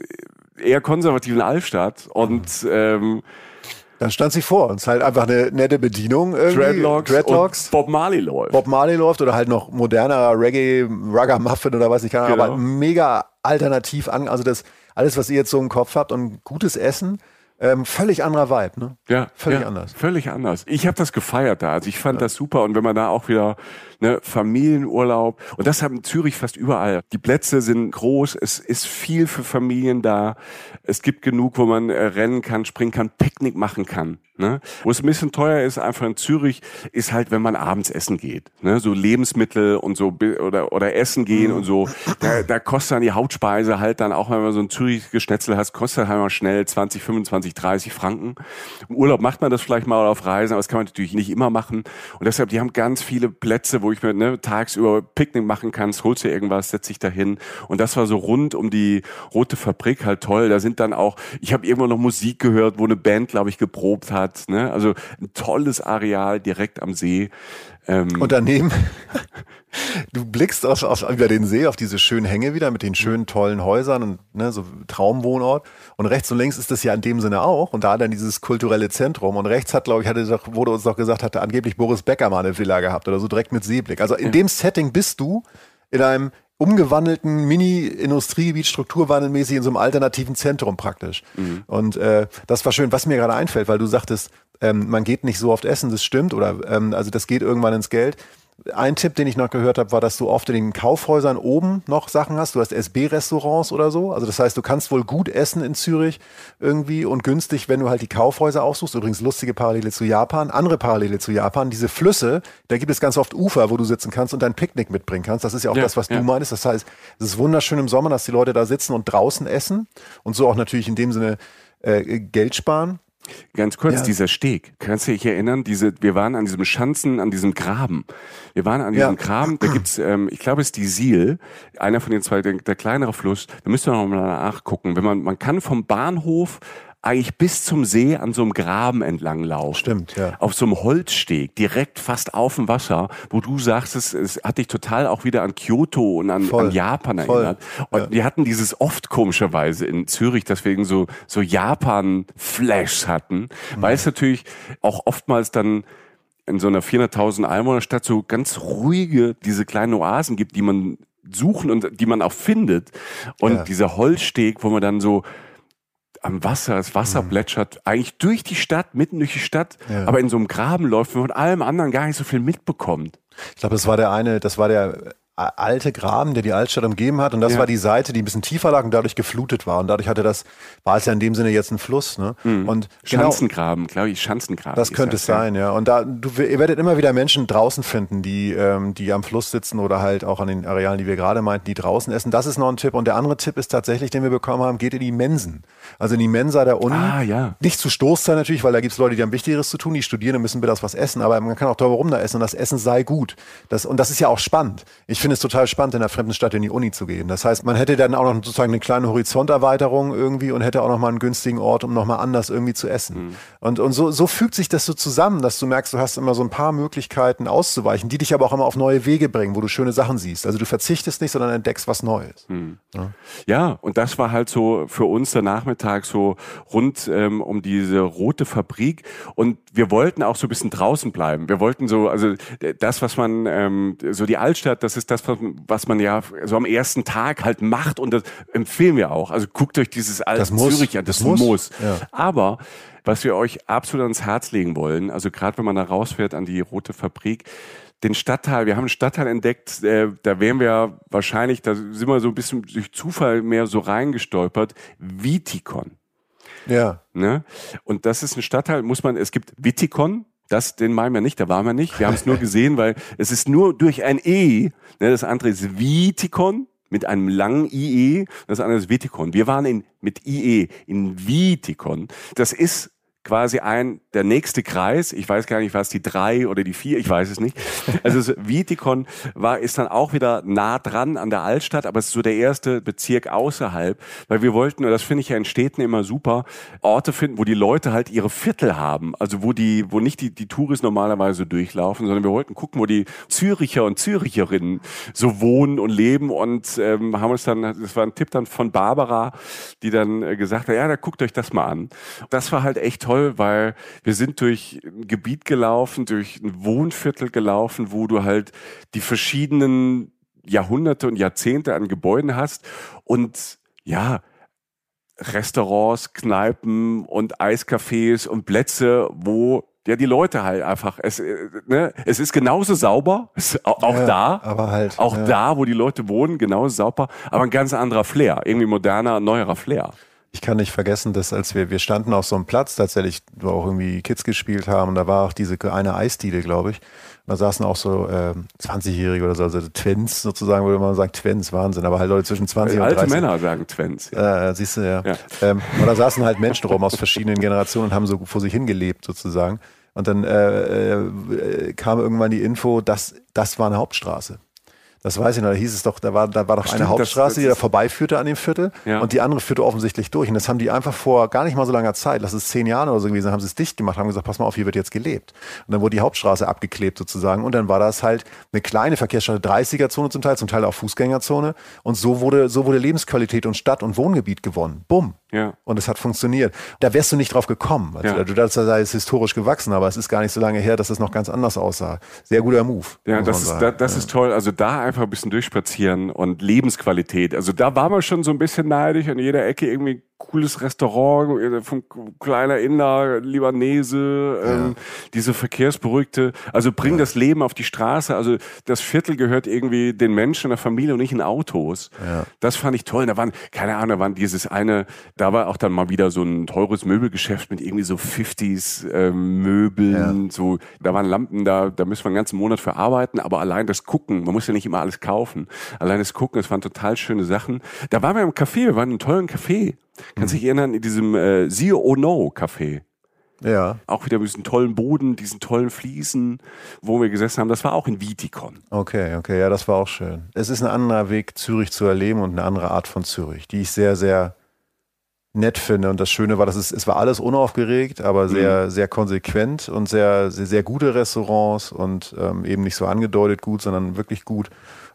eher konservativen Altstadt und ähm, Dann stand sie vor uns, halt einfach eine nette Bedienung. Irgendwie. Dreadlocks, Dreadlocks. und Bob Marley läuft. Bob Marley läuft oder halt noch moderner Reggae, Rugger-Muffin oder was ich kann, Genau. aber mega alternativ an. Also das alles, was ihr jetzt so im Kopf habt und gutes Essen, ähm, völlig anderer Vibe, ne? Ja, Völlig ja, anders. Völlig anders. Ich habe das gefeiert da. Also ich fand das super. Und wenn man da auch wieder ne, Familienurlaub und das haben Zürich fast überall. Die Plätze sind groß. Es ist viel für Familien da. Es gibt genug, wo man äh, rennen kann, springen kann, Picknick machen kann. Ne? Wo es ein bisschen teuer ist, einfach in Zürich, ist halt, wenn man abends essen geht. Ne? So Lebensmittel und so oder oder essen gehen und so. Da, da kostet dann die Hauptspeise halt dann auch, wenn man so ein Zürich Geschnetzel hast, kostet halt mal schnell 20, 25, 30 Franken. Im Urlaub macht man das vielleicht mal auf Reisen, aber das kann man natürlich nicht immer machen. Und deshalb, die haben ganz viele Plätze, wo ich mir ne, tagsüber Picknick machen kann, holst dir irgendwas, setz dich dahin. Und das war so rund um die Rote Fabrik halt toll. Da sind dann auch, ich habe irgendwo noch Musik gehört, wo eine Band, glaube ich, geprobt hat. Ne? Also ein tolles Areal direkt am See. Ähm, und daneben, du blickst auf, auf, über den See, auf diese schönen Hänge wieder mit den schönen, tollen Häusern und ne, so Traumwohnort. Und rechts und links ist das ja in dem Sinne auch. Und da dann dieses kulturelle Zentrum. Und rechts hat, glaube ich, hatte doch, wurde uns doch gesagt, hatte angeblich Boris Becker mal eine Villa gehabt oder so direkt mit Seeblick. Also in ja. dem Setting bist du in einem umgewandelten Mini-Industriegebiet strukturwandelmäßig in so einem alternativen Zentrum praktisch. Mhm. Und äh, das war schön, was mir gerade einfällt, weil du sagtest, ähm, man geht nicht so oft essen, das stimmt, oder ähm, also das geht irgendwann ins Geld. Ein Tipp, den ich noch gehört habe, war, dass du oft in den Kaufhäusern oben noch Sachen hast. Du hast SB-Restaurants oder so. Also das heißt, du kannst wohl gut essen in Zürich irgendwie und günstig, wenn du halt die Kaufhäuser aussuchst. Übrigens lustige Parallele zu Japan. Andere Parallele zu Japan. Diese Flüsse, da gibt es ganz oft Ufer, wo du sitzen kannst und dein Picknick mitbringen kannst. Das ist ja auch ja, das, was ja. du meinst. Das heißt, es ist wunderschön im Sommer, dass die Leute da sitzen und draußen essen und so auch natürlich in dem Sinne äh, Geld sparen. Ganz kurz, ja. dieser Steg. Kannst du dich erinnern? Diese, wir waren an diesem Schanzen, an diesem Graben. Wir waren an diesem ja. Graben, da gibt's, ähm, ich glaube, es ist die Siel, einer von den zwei, der, der kleinere Fluss. Da müsst ihr noch mal nachgucken. Wenn man, man kann vom Bahnhof eigentlich bis zum See an so einem Graben entlang laufen. Stimmt, ja. Auf so einem Holzsteg, direkt fast auf dem Wasser, wo du sagst, es, es hat dich total auch wieder an Kyoto und an, an Japan erinnert. Und ja. wir hatten dieses oft komischerweise in Zürich, dass wir so, so Japan-Flashs hatten, mhm. weil es natürlich auch oftmals dann in so einer 400.000 Einwohnerstadt so ganz ruhige, diese kleinen Oasen gibt, die man suchen und die man auch findet. Und ja. dieser Holzsteg, wo man dann so am Wasser, das Wasser mhm. plätschert eigentlich durch die Stadt, mitten durch die Stadt, ja. aber in so einem Graben läuft, wo man von allem anderen gar nicht so viel mitbekommt. Ich glaube, das war der eine, das war der alte Graben, der die Altstadt umgeben hat. Und das ja. war die Seite, die ein bisschen tiefer lag und dadurch geflutet war. Und dadurch hatte das, war es ja in dem Sinne jetzt ein Fluss. Ne? Mhm. Und genau Schanzengraben, genau, glaube ich, Schanzengraben. Das könnte es sein, ja. Und da, du, ihr werdet immer wieder Menschen draußen finden, die, ähm, die am Fluss sitzen oder halt auch an den Arealen, die wir gerade meinten, die draußen essen. Das ist noch ein Tipp. Und der andere Tipp ist tatsächlich, den wir bekommen haben, geht in die Mensen. Also in die Mensa der Uni. Ah, ja. Nicht zu Stoßzeit natürlich, weil da gibt es Leute, die haben Wichtigeres zu tun, die studieren und müssen bitte was essen. Aber man kann auch drüber rum da essen und das Essen sei gut. Das, und das ist ja auch spannend. Ich finde es total spannend, in einer fremden Stadt in die Uni zu gehen. Das heißt, man hätte dann auch noch sozusagen eine kleine Horizonterweiterung irgendwie und hätte auch noch mal einen günstigen Ort, um noch mal anders irgendwie zu essen. Mhm. Und, und so, so fügt sich das so zusammen, dass du merkst, du hast immer so ein paar Möglichkeiten auszuweichen, die dich aber auch immer auf neue Wege bringen, wo du schöne Sachen siehst. Also du verzichtest nicht, sondern entdeckst was Neues. Mhm. Ja. ja. und das war halt so für uns der Nachmittag so rund ähm, um diese rote Fabrik und wir wollten auch so ein bisschen draußen bleiben. Wir wollten so, also das, was man, ähm, so die Altstadt, das ist das, was man ja so am ersten Tag halt macht und das empfehlen wir auch. Also guckt euch dieses alte Zürich an, das, muss. muss. Ja. Aber was wir euch absolut ans Herz legen wollen, also gerade wenn man da rausfährt an die Rote Fabrik, den Stadtteil, wir haben einen Stadtteil entdeckt, äh, da wären wir wahrscheinlich, da sind wir so ein bisschen durch Zufall mehr so reingestolpert, Vitikon. Ja. Ne? Und das ist ein Stadtteil, muss man, es gibt Vitikon, das, den meinen wir nicht, da waren wir nicht. Wir haben es nur gesehen, weil es ist nur durch ein E. Ne, das andere ist Vitikon mit einem langen IE, das andere ist Vitikon. Wir waren in, mit IE in Vitikon. Das ist quasi ein, der nächste Kreis, ich weiß gar nicht, was die drei oder die vier, ich weiß es nicht. Also Vitikon war, ist dann auch wieder nah dran an der Altstadt, aber es ist so der erste Bezirk außerhalb, weil wir wollten, und das finde ich ja in Städten immer super, Orte finden, wo die Leute halt ihre Viertel haben, also wo die, wo nicht die, die Touris normalerweise durchlaufen, sondern wir wollten gucken, wo die Züricher und Züricherinnen so wohnen und leben und ähm, haben uns dann, das war ein Tipp dann von Barbara, die dann äh, gesagt hat, ja, da guckt euch das mal an. Das war halt echt toll toll, weil wir sind durch ein Gebiet gelaufen, durch ein Wohnviertel gelaufen, wo du halt die verschiedenen Jahrhunderte und Jahrzehnte an Gebäuden hast und ja, Restaurants, Kneipen und Eiscafés und Plätze, wo ja die Leute halt einfach es äh, ne, es ist genauso sauber auch ja, da aber halt auch ja. da wo die Leute wohnen genauso sauber aber ein ganz anderer Flair irgendwie moderner neuerer Flair ich kann nicht vergessen, dass als wir, wir standen auf so einem Platz tatsächlich, wo auch irgendwie Kids gespielt haben und da war auch diese eine Eisdiele, glaube ich. Und da saßen auch so äh, 20-Jährige oder so, also Twins sozusagen, würde man sagen, Twins, Wahnsinn, aber halt Leute zwischen 20 also und 30. Alte Männer sagen Twins. Ja. Äh, siehst du, ja. ja. Ähm, und da saßen halt Menschen rum aus verschiedenen Generationen und haben so vor sich hingelebt sozusagen. Und dann äh, äh, kam irgendwann die Info, dass das war eine Hauptstraße. Das weiß ich noch. Da hieß es doch, da war, da war doch Stimmt, eine Hauptstraße, das- das die da ist- vorbeiführte an dem Viertel. Ja. Und die andere führte offensichtlich durch. Und das haben die einfach vor gar nicht mal so langer Zeit, lass es zehn Jahren oder so gewesen, haben sie es dicht gemacht, haben gesagt, pass mal auf, hier wird jetzt gelebt. Und dann wurde die Hauptstraße abgeklebt sozusagen. Und dann war das halt eine kleine Verkehrsstraße, 30er-Zone zum Teil, zum Teil auch Fußgängerzone. Und so wurde, so wurde Lebensqualität und Stadt- und Wohngebiet gewonnen. Bumm. Ja. Und es hat funktioniert. Da wärst du nicht drauf gekommen. Also, Ja. Du dachtest, da ist historisch gewachsen, aber es ist gar nicht so lange her, dass das noch ganz anders aussah. Sehr guter Move. Ja, das, man ist, da, das ist toll. Also da einfach ein bisschen durchspazieren und Lebensqualität. Also da waren wir schon so ein bisschen neidisch. An jeder Ecke irgendwie cooles Restaurant, äh, von kleiner Inder, Libanese, ähm, diese verkehrsberuhigte. Also bring das Leben auf die Straße. Also das Viertel gehört irgendwie den Menschen, der Familie und nicht in Autos. Ja. Das fand ich toll. Da waren, keine Ahnung, da waren dieses eine, da war auch dann mal wieder so ein teures Möbelgeschäft mit irgendwie so 50s ähm, Möbeln, so, da waren Lampen, da, da müssen wir einen ganzen Monat für arbeiten, aber allein das Gucken, man muss ja nicht immer alles kaufen. Allein das Gucken, das waren total schöne Sachen. Da waren wir im Café, wir waren in einem tollen Café. Kannst dich erinnern, in diesem äh, See or No Café. Ja, Auch wieder mit diesem tollen Boden, diesen tollen Fliesen, wo wir gesessen haben. Das war auch in Vitikon. okay, okay, ja, das war auch schön. Es ist ein anderer Weg, Zürich zu erleben und eine andere Art von Zürich, die ich sehr, sehr nett finde. Und das Schöne war, dass es, es war alles unaufgeregt, aber sehr, sehr konsequent und sehr, sehr, sehr gute Restaurants und ähm, eben nicht so angedeutet gut, sondern wirklich gut.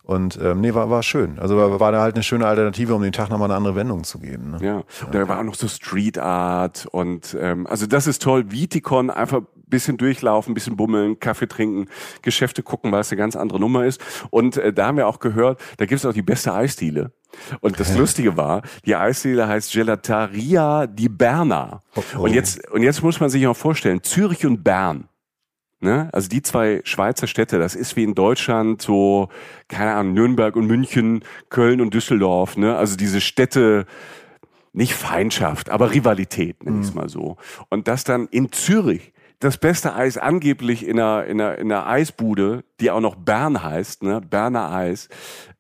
Und ähm, nee, war, war schön. Also war, war da halt eine schöne Alternative, um den Tag nochmal eine andere Wendung zu geben. Ne? Ja, und da war auch noch so Street Art und ähm, also das ist toll. Vitikon einfach ein bisschen durchlaufen, ein bisschen bummeln, Kaffee trinken, Geschäfte gucken, weil es eine ganz andere Nummer ist. Und äh, da haben wir auch gehört, da gibt es auch die beste Eisdiele. Und das Lustige war, die Eisdiele heißt Gelateria di Berna. oh. Und jetzt und jetzt muss man sich auch vorstellen, Zürich und Bern. Ne? Also die zwei Schweizer Städte, das ist wie in Deutschland so, keine Ahnung, Nürnberg und München, Köln und Düsseldorf, ne? Also diese Städte, nicht Feindschaft, aber Rivalität, nenn ich es mal so. Und das dann in Zürich, das beste Eis angeblich in einer, in einer, in einer Eisbude, die auch noch Bern heißt, ne? Berner Eis.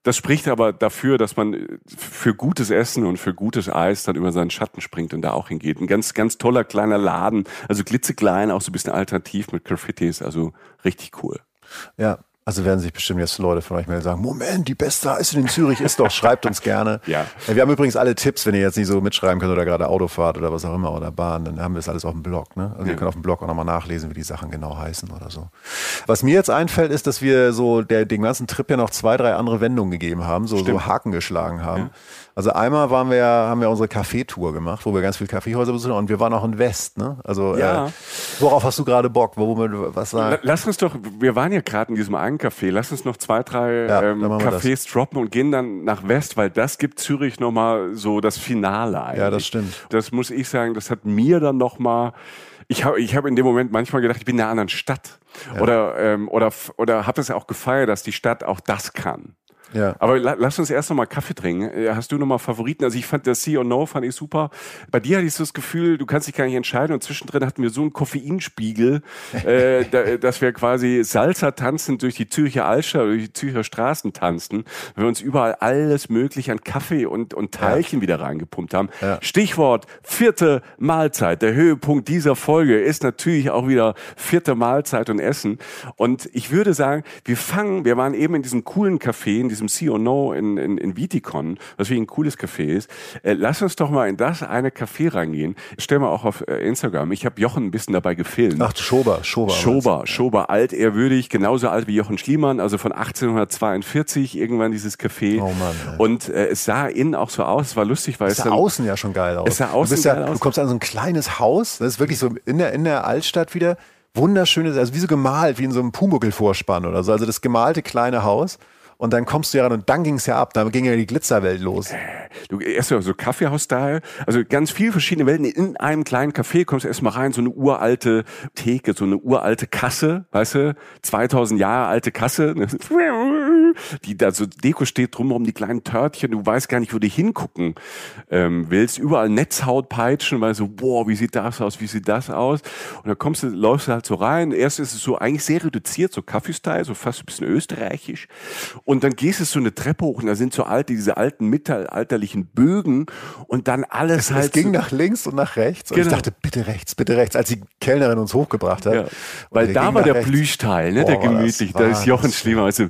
Das spricht aber dafür, dass man für gutes Essen und für gutes Eis dann über seinen Schatten springt und da auch hingeht. Ein ganz, ganz toller kleiner Laden, also klitzeklein, auch so ein bisschen alternativ mit Graffitis, also richtig cool. Ja, also werden sich bestimmt jetzt Leute von euch melden sagen, Moment, die beste Eisdiele in Zürich ist doch, schreibt uns gerne. Ja. Wir haben übrigens alle Tipps, wenn ihr jetzt nicht so mitschreiben könnt oder gerade Auto fahrt oder was auch immer oder Bahn, dann haben wir das alles auf dem Blog. Ne? Also ihr könnt auf dem Blog auch nochmal nachlesen, wie die Sachen genau heißen oder so. Was mir jetzt einfällt, ist, dass wir so der, den ganzen Trip ja noch zwei, drei andere Wendungen gegeben haben, so, so Haken geschlagen haben. Also einmal waren wir, haben wir unsere Kaffeetour gemacht, wo wir ganz viele Kaffeehäuser besuchen und wir waren auch in West. Ne? Also Ja. äh, worauf hast du gerade Bock? Womit, was sagen? Lass uns doch, wir waren ja gerade in diesem einen Café, lass uns noch zwei, drei Ja, ähm, das. Cafés droppen und gehen dann nach West, weil das gibt Zürich nochmal so das Finale eigentlich. Ja, das stimmt. Das muss ich sagen, das hat mir dann nochmal, ich habe ich hab in dem Moment manchmal gedacht, ich bin in einer anderen Stadt. Oder, ähm, oder, oder habe es auch gefeiert, dass die Stadt auch das kann. Ja. Aber la lass uns erst noch mal Kaffee trinken. Äh, Hast du noch mal Favoriten? Also ich fand das See or No fand ich super. Bei dir hatte ich so das Gefühl, du kannst dich gar nicht entscheiden. Und zwischendrin hatten wir so einen Koffeinspiegel, äh, da, dass wir quasi Salsa tanzend durch die Zürcher Altstadt, durch die Zürcher Straßen tanzten. Weil wir uns überall alles mögliche an Kaffee und, und Teilchen wieder reingepumpt haben. Ja. Stichwort vierte Mahlzeit. Der Höhepunkt dieser Folge ist natürlich auch wieder vierte Mahlzeit und Essen. Und ich würde sagen, wir fangen, wir waren eben in diesem coolen Café, in diesem Or No in, in, in Vitikon, was wirklich ein cooles Café ist. Äh, lass uns doch mal in das eine Café reingehen. Stell mal auch auf äh, Instagram. Ich habe Jochen ein bisschen dabei gefilmt. Ach, Schober, Schober. Schober, Schober, alt, ehrwürdig, genauso alt wie Jochen Schliemann, also von 1842 irgendwann dieses Café. Oh Mann, ey. Und äh, es sah innen auch so aus, es war lustig, weil Es es sah dann, außen ja schon geil aus. Es sah du, außen bist ja, aus. du kommst an so ein kleines Haus, das ist wirklich so in der, in der Altstadt wieder. Wunderschönes, also wie so gemalt, wie in so einem Pumuckl-Vorspann oder so. Also das gemalte kleine Haus. Und dann kommst du ja ran und dann ging es ja ab. Da ging ja die Glitzerwelt los. Du erst so Kaffeehaus-Style, also ganz viele verschiedene Welten in einem kleinen Café, kommst du erstmal rein, so eine uralte Theke, so eine uralte Kasse, weißt du, 2000 Jahre alte Kasse? die da so Deko steht drumherum, die kleinen Törtchen, du weißt gar nicht, wo du hingucken ähm, willst, überall Netzhautpeitschen, weil so, boah, wie sieht das aus, wie sieht das aus? Und dann kommst du, läufst du halt so rein, erst ist es so eigentlich sehr reduziert, so Kaffee-Style, so fast ein bisschen österreichisch und dann gehst du so eine Treppe hoch und da sind so alte, diese alten mittelalterlichen Bögen und dann alles halt es ging so, nach links und nach rechts. Und ich Genau. dachte, bitte rechts, bitte rechts, als die Kellnerin uns hochgebracht hat. Ja, weil da war der rechts. Plüschteil, ne, der Boah, das- gemütlich. Da ist Jochen Schliemann, also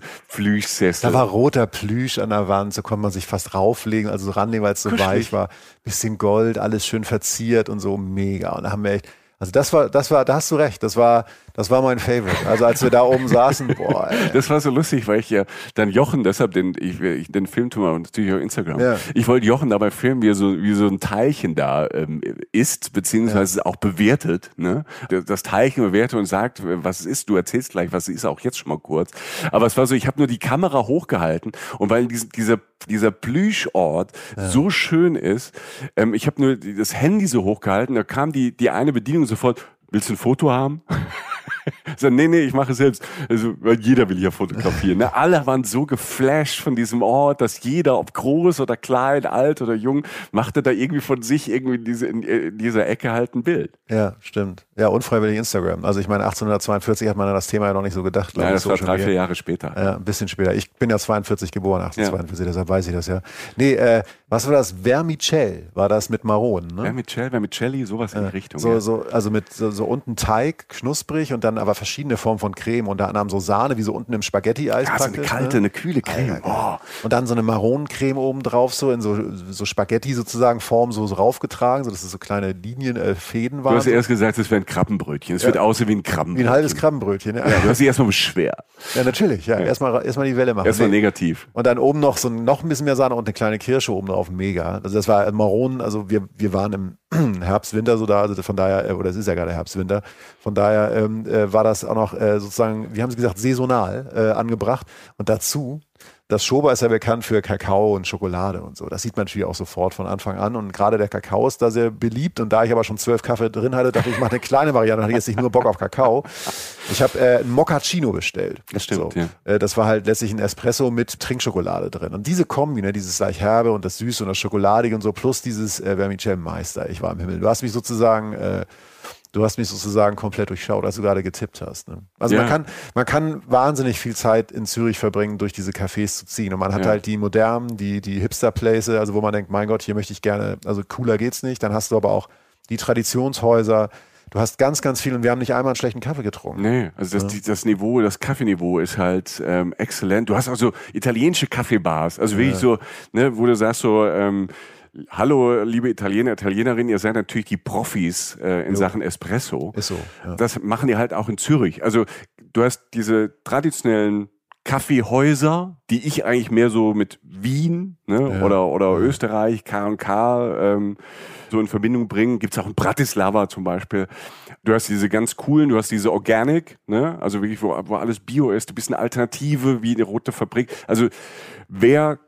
Sessel. Da war roter Plüsch an der Wand, so konnte man sich fast rauflegen, also so ranlegen, weil es so Kuschelig. weich war. Bisschen Gold, alles schön verziert und so mega. Und da haben wir echt, also das war, das war, da hast du recht, das war, das war mein Favorite. Also als wir da oben saßen, boah, ey. Das war so lustig, weil ich ja dann Jochen, deshalb den, ich, ich den Film tun wir und natürlich auf Instagram. Ja. Ich wollte Jochen dabei filmen, wie er so, wie so ein Teilchen da ähm, ist, beziehungsweise auch bewertet. Ne? Das Teilchen bewertet und sagt, was es ist. Du erzählst gleich, was es ist, auch jetzt schon mal kurz. Aber es war so, ich habe nur die Kamera hochgehalten und weil dies- dieser, dieser Plüschort so schön ist, ähm, ich habe nur das Handy so hochgehalten, da kam die, die eine Bedienung sofort, willst du ein Foto haben? Sag, nee, nee, ich mache es selbst. Also, weil jeder will hier fotografieren. Ne? Alle waren so geflasht von diesem Ort, dass jeder, ob groß oder klein, alt oder jung, machte da irgendwie von sich irgendwie diese, in, in dieser Ecke halt ein Bild. Ja, stimmt. Ja, unfreiwillig Instagram. Also ich meine, 1842 hat man an das Thema ja noch nicht so gedacht. Ja, das war drei, vier Jahre später. Ja, ein bisschen später. Ich bin ja 42 geboren, 1842, deshalb weiß ich das ja. Nee, äh, was war das? Vermicell war das mit Maronen, ne? Vermicelli, Vermicelli, sowas in die Richtung. So, ja. so, also mit so, so unten Teig, knusprig und dann aber verschiedene Formen von Creme. Unter anderem so Sahne, wie so unten im Spaghetti-Eis ja, so eine kalte, ne? eine kühle Creme. Oh. Und dann so eine Maronencreme oben drauf, so in so, so Spaghetti sozusagen Form so, so raufgetragen, so dass es so kleine Linien, äh, Fäden Du waren. hast ja erst gesagt, es wäre ein Krabbenbrötchen. Es wird aussehen wie ein wie Krabbenbrötchen. ein halbes Krabbenbrötchen. Ne? Ja, du hast dich erstmal beschwert. Ja, natürlich. Ja, erstmal erstmal die Welle machen. Erstmal negativ. Und dann oben noch so ein- noch ein bisschen mehr Sahne und eine kleine Kirsche oben drauf. Mega. Also das war Maronen. Also wir, wir waren im Herbst, Winter so da. Also von daher, äh, oder es ist ja gerade Herbst, Winter. Von daher ähm, äh, war das auch noch äh, sozusagen, wie haben sie gesagt, saisonal äh, angebracht. Und dazu, das Schoba ist ja bekannt für Kakao und Schokolade und so. Das sieht man natürlich auch sofort von Anfang an. Und gerade der Kakao ist da sehr beliebt. Und da ich aber schon zwölf Kaffee drin hatte, dachte ich, ich mache eine kleine Variante. Hatte jetzt nicht nur Bock auf Kakao. Ich habe äh, ein Mochaccino bestellt. Das stimmt, so. ja. Äh, Das war halt letztlich ein Espresso mit Trinkschokolade drin. Und diese Kombi, ne, dieses leicht herbe und das süße und das schokoladige und so, plus dieses äh, Vermicelli Meister. Ich war im Himmel. Du hast mich sozusagen, äh, du hast mich sozusagen komplett durchschaut, als du gerade getippt hast. Ne? Also Ja. man kann, man kann wahnsinnig viel Zeit in Zürich verbringen, durch diese Cafés zu ziehen. Und man hat Ja. halt die modernen, die, die Hipster-Places, also wo man denkt, mein Gott, hier möchte ich gerne, also cooler geht's nicht. Dann hast du aber auch die Traditionshäuser. Du hast ganz, ganz viel und wir haben nicht einmal einen schlechten Kaffee getrunken. Nee, also das, die, das Niveau, das Kaffeeniveau ist halt ähm, exzellent. Du hast auch so italienische Kaffeebars, also wirklich so, ne, wo du sagst so, ähm, hallo liebe Italiener, Italienerinnen, ihr seid natürlich die Profis äh, in Sachen Espresso. Ist so. Ja. Das machen die halt auch in Zürich. Also du hast diese traditionellen Kaffeehäuser, die ich eigentlich mehr so mit Wien ne, oder, oder Österreich, K&K ähm, so in Verbindung bringen. Gibt's auch in Bratislava zum Beispiel. Du hast diese ganz coolen, du hast diese Organic, ne? also wirklich, wo, wo alles Bio ist. Du bist eine Alternative wie eine rote Fabrik. Also wer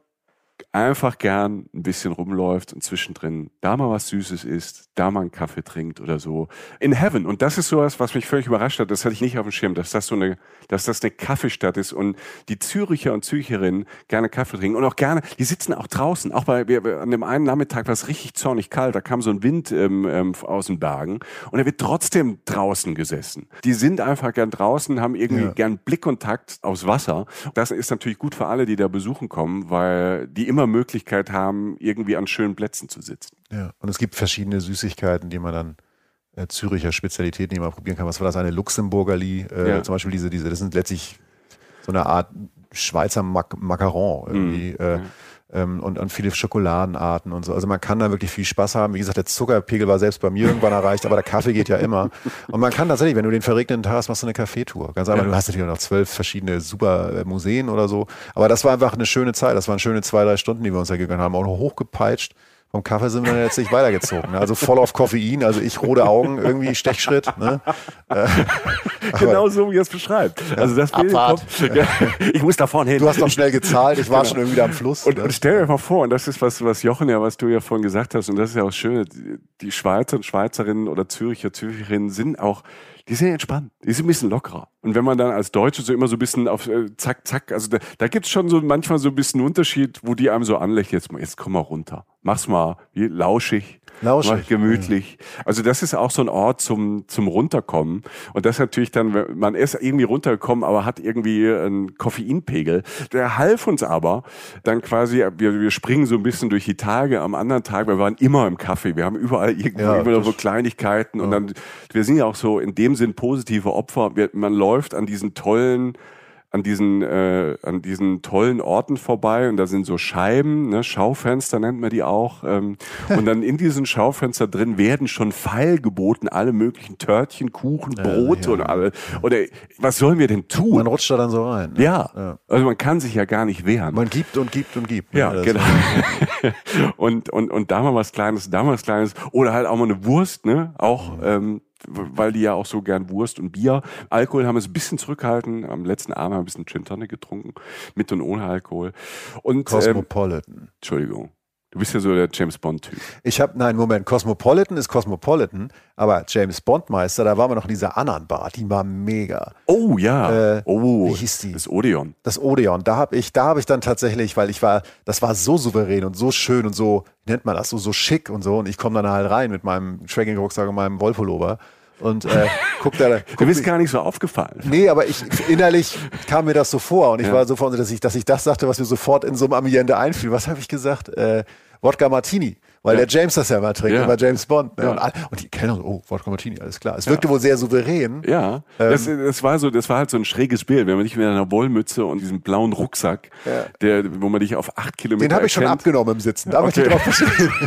einfach gern ein bisschen rumläuft und zwischendrin da mal was Süßes isst, da mal einen Kaffee trinkt oder so. In Heaven. Und das ist sowas, was mich völlig überrascht hat. Das hatte ich nicht auf dem Schirm, dass das so eine, dass das eine Kaffeestadt ist und die Züricher und Züricherinnen gerne Kaffee trinken und auch gerne, die sitzen auch draußen. Auch bei, wir, wir- an dem einen Nachmittag war es richtig zornig kalt, da kam so ein Wind ähm, ähm, aus den Bergen und er wird trotzdem draußen gesessen. Die sind einfach gern draußen, haben irgendwie Ja. gern Blickkontakt aufs Wasser. Das ist natürlich gut für alle, die da besuchen kommen, weil die immer Möglichkeit haben, irgendwie an schönen Plätzen zu sitzen. Ja, und es gibt verschiedene Süßigkeiten, die man dann äh, Züricher Spezialitäten, die man probieren kann. Was war das? Eine Luxemburgerli, äh, Ja. zum Beispiel diese, diese, das sind letztlich so eine Art Schweizer Mac Macaron irgendwie. Äh, ähm, und, und viele Schokoladenarten und so. Also man kann da wirklich viel Spaß haben. Wie gesagt, der Zuckerpegel war selbst bei mir irgendwann erreicht, aber der Kaffee geht ja immer. Und man kann tatsächlich, wenn du den verregneten Tag hast, machst du eine Kaffeetour. Ganz einfach. Ja. Du hast natürlich auch noch zwölf verschiedene super äh, Museen oder so. Aber das war einfach eine schöne Zeit. Das waren schöne zwei, drei Stunden, die wir uns da gegangen haben. Auch noch hochgepeitscht. Vom Kaffee sind wir dann letztlich weitergezogen. ne? Also voll auf Koffein, also ich rote Augen, irgendwie Stechschritt. Ne? Genau so, wie er es beschreibt. Also das Bild Abfahrt. Ich muss da vorne hin. Du hast noch schnell gezahlt, ich war schon irgendwie wieder am Fluss. Und, ne? und stell dir mal vor, und das ist was, was Jochen ja, was du ja vorhin gesagt hast, und das ist ja auch schön, die- die Schweizer und Schweizerinnen oder Züricher, Züricherinnen sind auch, die sind entspannt, die sind ein bisschen lockerer. Und wenn man dann als Deutsche so immer so ein bisschen auf äh, zack, zack, also da, da gibt's schon so manchmal so ein bisschen Unterschied, wo die einem so anlächeln, jetzt, jetzt komm mal runter, mach's mal, wie, lauschig. Lauschig, Mal gemütlich. Also das ist auch so ein Ort zum, zum Runterkommen. Und das natürlich dann, man ist irgendwie runtergekommen, aber hat irgendwie einen Koffeinpegel. Der half uns aber dann quasi, wir, wir springen so ein bisschen durch die Tage. Am anderen Tag, wir waren immer im Kaffee. Wir haben überall irgendwo Ja, immer so Kleinigkeiten. Und dann, wir sind ja auch so in dem Sinn positive Opfer. Wir, man läuft an diesen tollen, an diesen, äh, an diesen tollen Orten vorbei und da sind so Scheiben, ne, Schaufenster nennt man die auch. Ähm, und dann in diesen Schaufenster drin werden schon feilgeboten alle möglichen Törtchen, Kuchen, Brote ja. und alle. Oder was sollen wir denn tun? Man rutscht da dann so rein. ne? ja. Ja. also man kann sich ja gar nicht wehren. Man gibt und gibt und gibt. ne? Ja, Das- genau. und, und, und da mal was Kleines, da mal was Kleines. Oder halt auch mal eine Wurst, ne? Auch, ähm, weil die ja auch so gern Wurst und Bier. Alkohol haben wir es ein bisschen zurückgehalten. Am letzten Abend haben wir ein bisschen Gin Tonic getrunken. Mit und ohne Alkohol. Und, ähm, Cosmopolitan. Entschuldigung. Du bist ja so der James Bond-Typ. Ich habe, nein, Moment, Cosmopolitan ist Cosmopolitan, aber James Bond Meister, da waren wir noch in dieser anderen Bar, die war mega. Oh, ja. Äh, oh, wie hieß die? Das Odeon. Das Odeon, da habe ich, da habe ich dann tatsächlich, weil ich war, das war so souverän und so schön und so, nennt man das, so, so schick und so. Und ich komme dann halt rein mit meinem Tracking-Rucksack und meinem Wollpullover und äh, guck da, Du bist gar nicht so aufgefallen. Nee, aber ich innerlich kam mir das so vor und ich Ja. war so vor, dass ich, dass ich das sagte, was mir sofort in so einem Ambiente einfiel. Was habe ich gesagt? Äh, Wodka Martini, weil Ja. der James das ja mal trinkt, Ja. immer James Bond. Ne? Ja. Und, und die Kellner so, oh, Wodka Martini, alles klar. Es wirkte wohl sehr souverän. Ja, Ähm. das, das war so, das war halt so ein schräges Bild, wenn man dich mit einer Wollmütze und diesem blauen Rucksack, der, wo man dich auf acht Kilometer Den habe ich schon abgenommen im Sitzen. Da möchte ich Okay. drauf bestehen.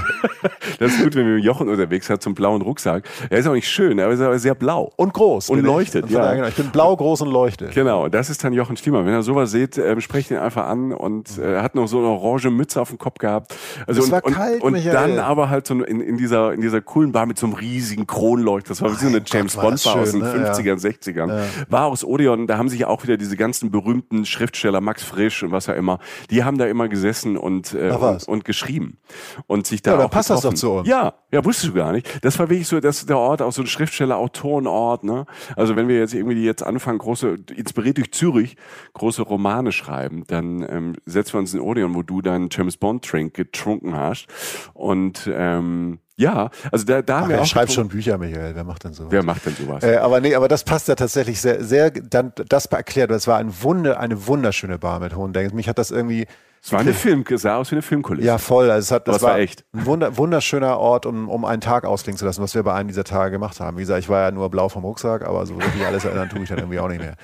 Das ist gut, wenn man mit Jochen unterwegs hat, zum blauen Rucksack. Er ist auch nicht schön, aber er ist aber sehr blau. Und groß. Und ich. leuchtet, Und von ja. genau. Ich bin blau, groß und leuchte. Genau, das ist dann Jochen Stiemann. Wenn ihr sowas seht, ähm, sprecht ihn einfach an und äh, er hat noch so eine orange Mütze auf dem Kopf gehabt. Also Es und, war und, kalt, und Michael. Dann aber halt so in, in dieser in dieser coolen Bar mit so einem riesigen Kronleuchter. Das war wie so eine James Bond das Bar aus den ne? Ja. 50ern, 60ern. War aus Odeon, da haben sich ja auch wieder diese ganzen berühmten Schriftsteller Max Frisch und was auch immer, die haben da immer gesessen und äh, und, und geschrieben und sich da Ja, auch passt das getroffen. doch zu uns. Ja, ja, wusstest du gar nicht. Das war wirklich so, dass der Ort auch so ein Schriftsteller, Autorenort, ne? Also wenn wir jetzt irgendwie jetzt anfangen, große, inspiriert durch Zürich, große Romane schreiben, dann ähm, setzen wir uns in Odeon, wo du deinen James Bond Drink getrunken hast. Und ähm, ja, also da, da haben Ach, wir wer auch schreibt schon Bücher, Michael? Wer macht denn so? Wer macht denn sowas? Äh, aber nee, aber das passt ja tatsächlich sehr, sehr, dann, das erklärt, es war ein Wunder, eine wunderschöne Bar mit hohen Decken. Mich hat das irgendwie, es war eine Film, sah aus wie eine Filmkulisse. ja voll, also es hat, Aber das es war echt. ein wunder, wunderschöner Ort, um, um einen Tag ausklingen zu lassen, was wir bei einem dieser Tage gemacht haben. Wie gesagt, ich war ja nur blau vom Rucksack, aber so wirklich alles erinnern tue ich dann irgendwie auch nicht mehr.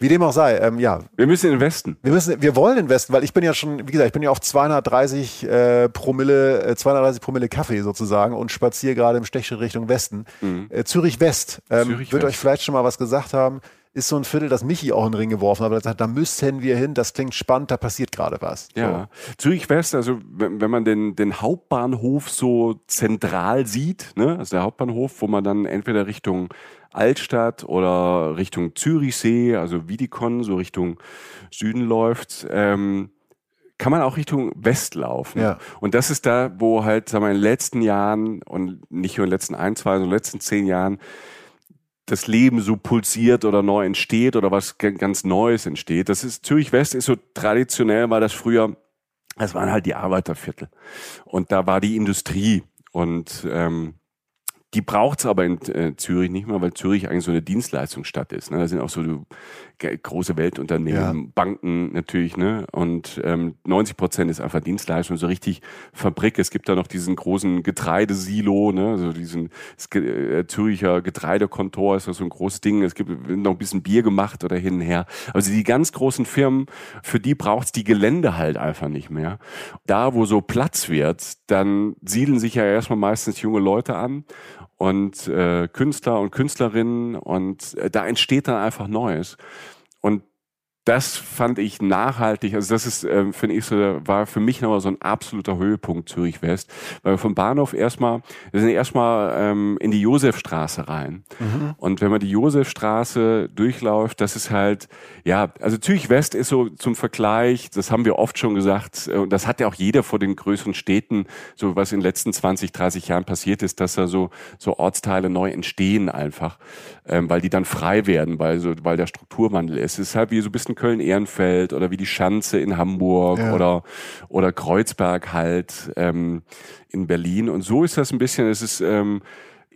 Wie dem auch sei, ähm, ja, Wir müssen in den Westen. wir müssen, wir wollen investen, weil ich bin ja schon, wie gesagt, ich bin ja auf 230 äh, Promille, äh, 230 Promille Kaffee sozusagen und spaziere gerade im Stechschritt Richtung Westen. Äh, Zürich West. Ähm, Zürich wird West. euch vielleicht schon mal was gesagt haben. Ist so ein Viertel, das Michi auch in den Ring geworfen hat, er sagt, da müssten wir hin, das klingt spannend, da passiert gerade was. Ja, Zürich West, also wenn, wenn man den, den Hauptbahnhof so zentral sieht, ne, also der Hauptbahnhof, wo man dann entweder Richtung Altstadt oder Richtung Zürichsee, also Wiedikon, so Richtung Süden läuft, ähm, kann man auch Richtung West laufen. Ja. Und das ist da, wo halt, sagen wir, in den letzten Jahren und nicht nur in den letzten ein, zwei, sondern in den letzten zehn Jahren das Leben so pulsiert oder neu entsteht oder was ganz Neues entsteht. Das ist Zürich West ist so traditionell, war das früher, das waren halt die Arbeiterviertel und da war die Industrie und ähm, die braucht's aber in äh, Zürich nicht mehr, weil Zürich eigentlich so eine Dienstleistungsstadt ist. Ne? Da sind auch so große Weltunternehmen, Banken natürlich, ne? Und ähm, 90 Prozent ist einfach Dienstleistung, so richtig Fabrik. Es gibt da noch diesen großen Getreidesilo, ne? Also diesen äh, Züricher Getreidekontor ist das so ein großes Ding. Es gibt noch ein bisschen Bier gemacht oder hin und her. Also die ganz großen Firmen, für die braucht's die Gelände halt einfach nicht mehr. Da, wo so Platz wird, dann siedeln sich ja erstmal meistens junge Leute an und äh, Künstler und Künstlerinnen und äh, da entsteht dann einfach Neues. Und das fand ich nachhaltig, also das ist, ähm, finde ich, so, war für mich nochmal so ein absoluter Höhepunkt Zürich West, weil wir vom Bahnhof erstmal, wir sind erstmal ähm, in die Josefstraße rein. Und wenn man die Josefstraße durchläuft, das ist halt, ja, also Zürich West ist so zum Vergleich, das haben wir oft schon gesagt, äh, und das hat ja auch jeder vor den größeren Städten, so was in den letzten 20, 30 Jahren passiert ist, dass da so, so Ortsteile neu entstehen einfach, ähm, weil die dann frei werden, weil so, weil der Strukturwandel ist. Es ist halt wie so ein bisschen Köln-Ehrenfeld oder wie die Schanze in Hamburg Ja. oder, oder Kreuzberg halt ähm, in Berlin. Und so ist das ein bisschen, es ist ähm,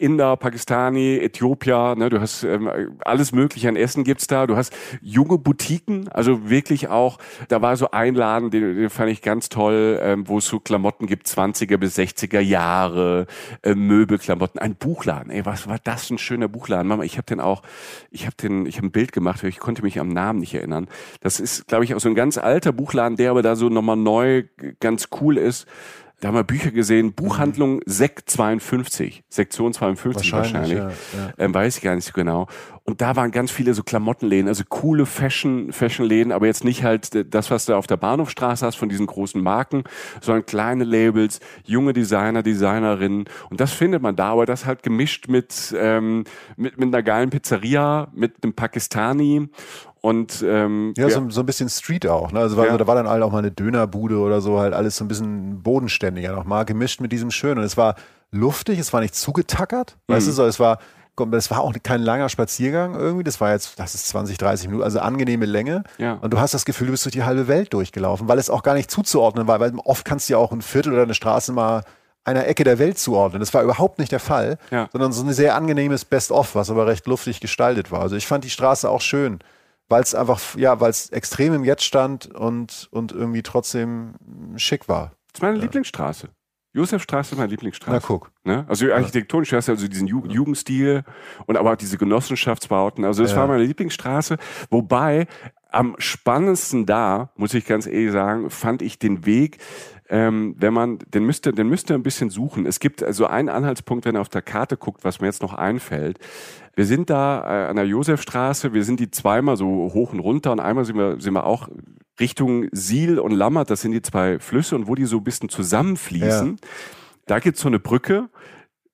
Inder, Pakistani, Äthiopier, ne, du hast ähm, alles mögliche an Essen gibt's da. Du hast junge Boutiquen, also wirklich auch, da war so ein Laden, den, den fand ich ganz toll, ähm, wo es so Klamotten gibt, 20er bis 60er Jahre, äh, Möbelklamotten, ein Buchladen. Ey, was war das ein schöner Buchladen? Mama, ich habe den auch, ich habe den, ich habe ein Bild gemacht, ich konnte mich am Namen nicht erinnern. Das ist, glaube ich, auch so ein ganz alter Buchladen, der aber da so nochmal neu ganz cool ist da haben wir Bücher gesehen, Buchhandlung Sekt 52, Sektion 52 wahrscheinlich, wahrscheinlich. Ja, ja. Ähm, weiß ich gar nicht so genau. Und da waren ganz viele so Klamottenläden, also coole Fashion, Fashionläden, aber jetzt nicht halt das, was du auf der Bahnhofstraße hast von diesen großen Marken, sondern kleine Labels, junge Designer, Designerinnen. Und das findet man da, aber das halt gemischt mit, ähm, mit, mit einer geilen Pizzeria, mit einem Pakistani und ähm, ja, so, so ein bisschen Street auch. Ne? Also, ja. da war dann halt auch mal eine Dönerbude oder so, halt alles so ein bisschen bodenständiger nochmal, gemischt mit diesem Schönen. Und es war luftig, es war nicht zugetackert. Mhm. Weißt du, so, es war, das war auch kein langer Spaziergang irgendwie. Das war jetzt, das ist 20, 30 Minuten, also angenehme Länge. Ja. Und du hast das Gefühl, du bist durch die halbe Welt durchgelaufen, weil es auch gar nicht zuzuordnen war, weil oft kannst du ja auch ein Viertel oder eine Straße mal einer Ecke der Welt zuordnen. Das war überhaupt nicht der Fall, ja. sondern so ein sehr angenehmes Best-of, was aber recht luftig gestaltet war. Also ich fand die Straße auch schön weil es einfach, ja, weil es extrem im Jetzt stand und, und irgendwie trotzdem schick war. Das ist meine ja. Lieblingsstraße. Josefstraße ist meine Lieblingsstraße. Na guck. Ne? Also architektonisch hast du also diesen Ju Jugendstil und aber auch diese Genossenschaftsbauten. Also das ja. war meine Lieblingsstraße. Wobei am spannendsten da, muss ich ganz ehrlich sagen, fand ich den Weg, ähm, wenn man, den müsste, den müsste ein bisschen suchen. Es gibt also einen Anhaltspunkt, wenn er auf der Karte guckt, was mir jetzt noch einfällt. Wir sind da äh, an der Josefstraße, wir sind die zweimal so hoch und runter und einmal sind wir, sind wir auch Richtung Siel und Lammert, das sind die zwei Flüsse und wo die so ein bisschen zusammenfließen, ja. da gibt's so eine Brücke,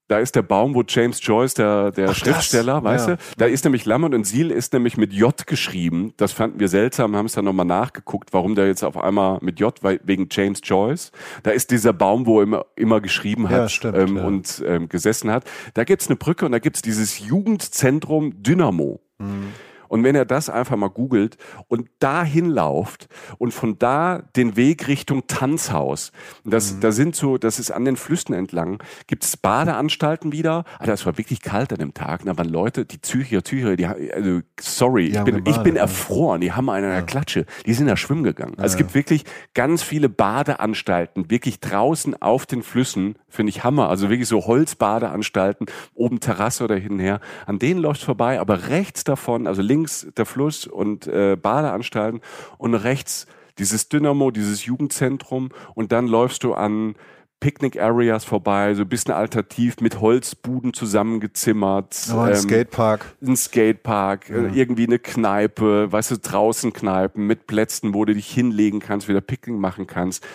da ist der Baum, wo James Joyce, der, der Ach, Schriftsteller, das? weißt ja. du, da ist nämlich Lammert und Siel ist nämlich mit J geschrieben. Das fanden wir seltsam, haben es dann nochmal nachgeguckt, warum der jetzt auf einmal mit J, weil, wegen James Joyce. Da ist dieser Baum, wo er immer, immer geschrieben hat ja, stimmt, ähm, ja. und ähm, gesessen hat. Da gibt's eine Brücke und da gibt's dieses Jugendzentrum Dynamo. Mhm. Und wenn er das einfach mal googelt und dahin lauft und von da den Weg Richtung Tanzhaus, das, mhm. da sind so, das ist an den Flüssen entlang, gibt es Badeanstalten wieder. Alter, es war wirklich kalt an dem Tag. Da waren Leute, die Züricher, Züricher, die, also, sorry, ich bin, ich bin erfroren, die haben einen an der Klatsche, die sind da schwimmen gegangen. Also es gibt wirklich ganz viele Badeanstalten, wirklich draußen auf den Flüssen, finde ich Hammer. Also wirklich so Holzbadeanstalten, oben Terrasse oder hinher. An denen läuft vorbei, aber rechts davon, also links links der Fluss und äh, Badeanstalten und rechts dieses Dynamo, dieses Jugendzentrum und dann läufst du an Picnic Areas vorbei, so ein bisschen alternativ mit Holzbuden zusammengezimmert. Oh, ein ähm, Skatepark. Ein Skatepark, äh, ja. irgendwie eine Kneipe, weißt du, draußen Kneipen mit Plätzen, wo du dich hinlegen kannst, wieder Picknick machen kannst.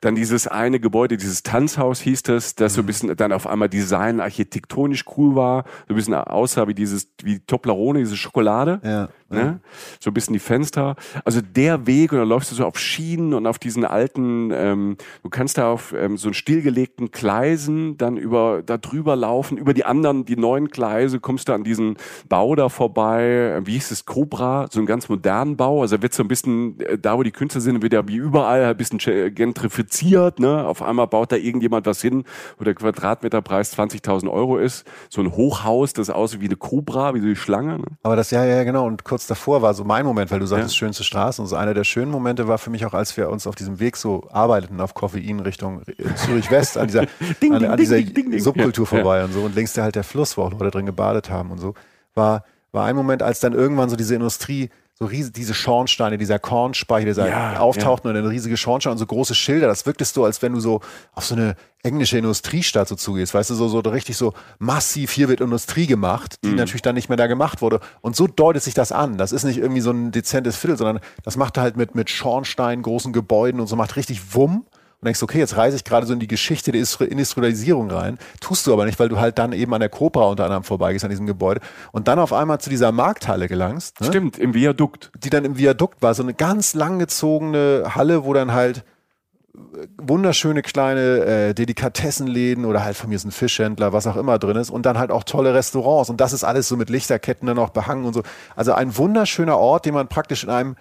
Dann dieses eine Gebäude, dieses Tanzhaus hieß das, das so ein mhm. bisschen dann auf einmal design architektonisch cool war, so ein bisschen aussah wie dieses, wie Toblerone, diese Schokolade. Ja. Ne? So ein bisschen die Fenster. Also der Weg, und dann läufst du so auf Schienen und auf diesen alten, ähm, du kannst da auf ähm, so einen stillgelegten Gleisen dann über, da drüber laufen, über die anderen, die neuen Gleise, kommst du an diesen Bau da vorbei, wie hieß es, Cobra, so einen ganz modernen Bau. Also wird so ein bisschen, äh, da wo die Künstler sind, wird ja wie überall ein bisschen gentrifiziert, ne? Auf einmal baut da irgendjemand was hin, wo der Quadratmeterpreis 20.000 Euro ist. So ein Hochhaus, das aussieht wie eine Cobra, wie so die Schlange. Ne? Aber das, ja, ja, genau. Und kurz davor war so mein Moment, weil du sagtest, ja. schönste Straße. Und so einer der schönen Momente war für mich auch, als wir uns auf diesem Weg so arbeiteten, auf Koffein Richtung Zürich West, an dieser, ding, an, an dieser ding, Subkultur ja. vorbei und so. Und links der halt der Fluss, wo auch Leute drin gebadet haben und so. War, war ein Moment, als dann irgendwann so diese Industrie so riesig, diese Schornsteine, dieser Kornspeicher, dieser ja, auftauchten ja. und eine riesige Schornstein und so große Schilder. Das wirktest so, als wenn du so auf so eine englische Industriestadt so zugehst. Weißt du, so, so richtig so massiv, hier wird Industrie gemacht, die mhm. natürlich dann nicht mehr da gemacht wurde. Und so deutet sich das an. Das ist nicht irgendwie so ein dezentes Viertel, sondern das macht halt mit, mit Schornsteinen, großen Gebäuden und so, macht richtig Wumm denkst, okay, jetzt reise ich gerade so in die Geschichte der Industrialisierung rein. Tust du aber nicht, weil du halt dann eben an der Cobra unter anderem vorbeigehst, an diesem Gebäude. Und dann auf einmal zu dieser Markthalle gelangst. Ne? Stimmt, im Viadukt. Die dann im Viadukt war, so eine ganz langgezogene Halle, wo dann halt äh, wunderschöne kleine äh, Delikatessenläden oder halt von mir ist ein Fischhändler, was auch immer drin ist und dann halt auch tolle Restaurants und das ist alles so mit Lichterketten dann auch behangen und so. Also ein wunderschöner Ort, den man praktisch in einem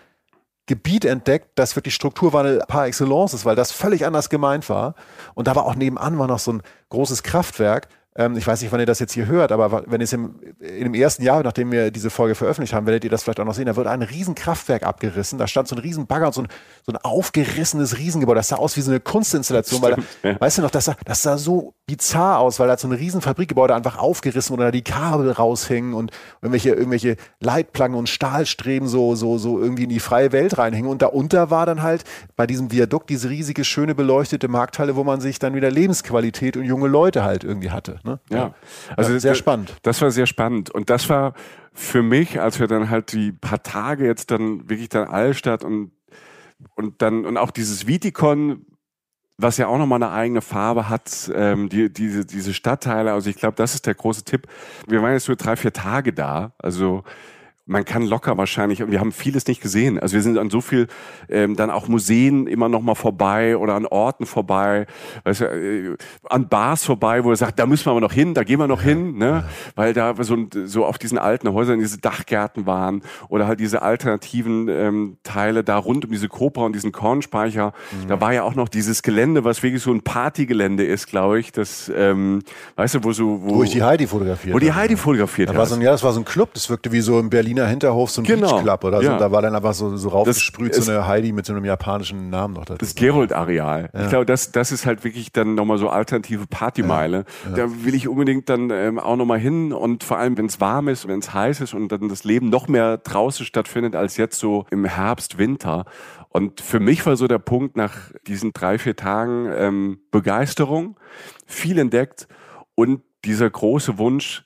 Gebiet entdeckt, das wirklich Strukturwandel par excellence ist, weil das völlig anders gemeint war. Und da war auch nebenan war noch so ein großes Kraftwerk, ähm, ich weiß nicht, wann ihr das jetzt hier hört, aber wenn es im, dem ersten Jahr, nachdem wir diese Folge veröffentlicht haben, werdet ihr das vielleicht auch noch sehen, da wird ein Riesenkraftwerk abgerissen, da stand so ein Riesenbagger und so ein, so ein aufgerissenes Riesengebäude, das sah aus wie so eine Kunstinstallation, Stimmt, weil, ja. weißt du noch, das sah, das sah so bizarr aus, weil da so ein Riesenfabrikgebäude einfach aufgerissen wurde, da die Kabel raushängen und irgendwelche, irgendwelche Leitplanken und Stahlstreben so, so, so irgendwie in die freie Welt reinhängen und darunter war dann halt bei diesem Viadukt diese riesige, schöne, beleuchtete Markthalle, wo man sich dann wieder Lebensqualität und junge Leute halt irgendwie hatte. Ne? Ja, also ja, sehr das, spannend. Das war sehr spannend und das war für mich, als wir dann halt die paar Tage jetzt dann wirklich dann Allstadt und und dann und auch dieses Viticon was ja auch nochmal eine eigene Farbe hat, ähm, die, diese, diese Stadtteile. Also ich glaube, das ist der große Tipp. Wir waren jetzt nur drei, vier Tage da. Also man kann locker wahrscheinlich, und wir haben vieles nicht gesehen. Also wir sind an so viel, ähm, dann auch Museen immer noch mal vorbei oder an Orten vorbei, weißt du, äh, an Bars vorbei, wo er sagt, da müssen wir aber noch hin, da gehen wir noch ja. hin, ne? weil da so, so auf diesen alten Häusern diese Dachgärten waren oder halt diese alternativen ähm, Teile da rund um diese Cobra und diesen Kornspeicher. Mhm. Da war ja auch noch dieses Gelände, was wirklich so ein Partygelände ist, glaube ich, das, ähm, weißt du, wo so... Wo, wo ich die Heidi fotografiert Wo die Heidi fotografiert hat. So ja, das war so ein Club, das wirkte wie so in Berlin Berliner Hinterhof so ein genau. Beachclub oder so. Ja. Da war dann einfach so, so raufgesprüht so eine Heidi mit so einem japanischen Namen noch dazu. Das Gerold-Areal. Ja. Ich glaube, das, das ist halt wirklich dann nochmal so alternative Partymeile. Ja. Da will ich unbedingt dann ähm, auch nochmal hin und vor allem, wenn es warm ist, wenn es heiß ist und dann das Leben noch mehr draußen stattfindet als jetzt so im Herbst, Winter. Und für mich war so der Punkt nach diesen drei, vier Tagen ähm, Begeisterung, viel entdeckt und dieser große Wunsch,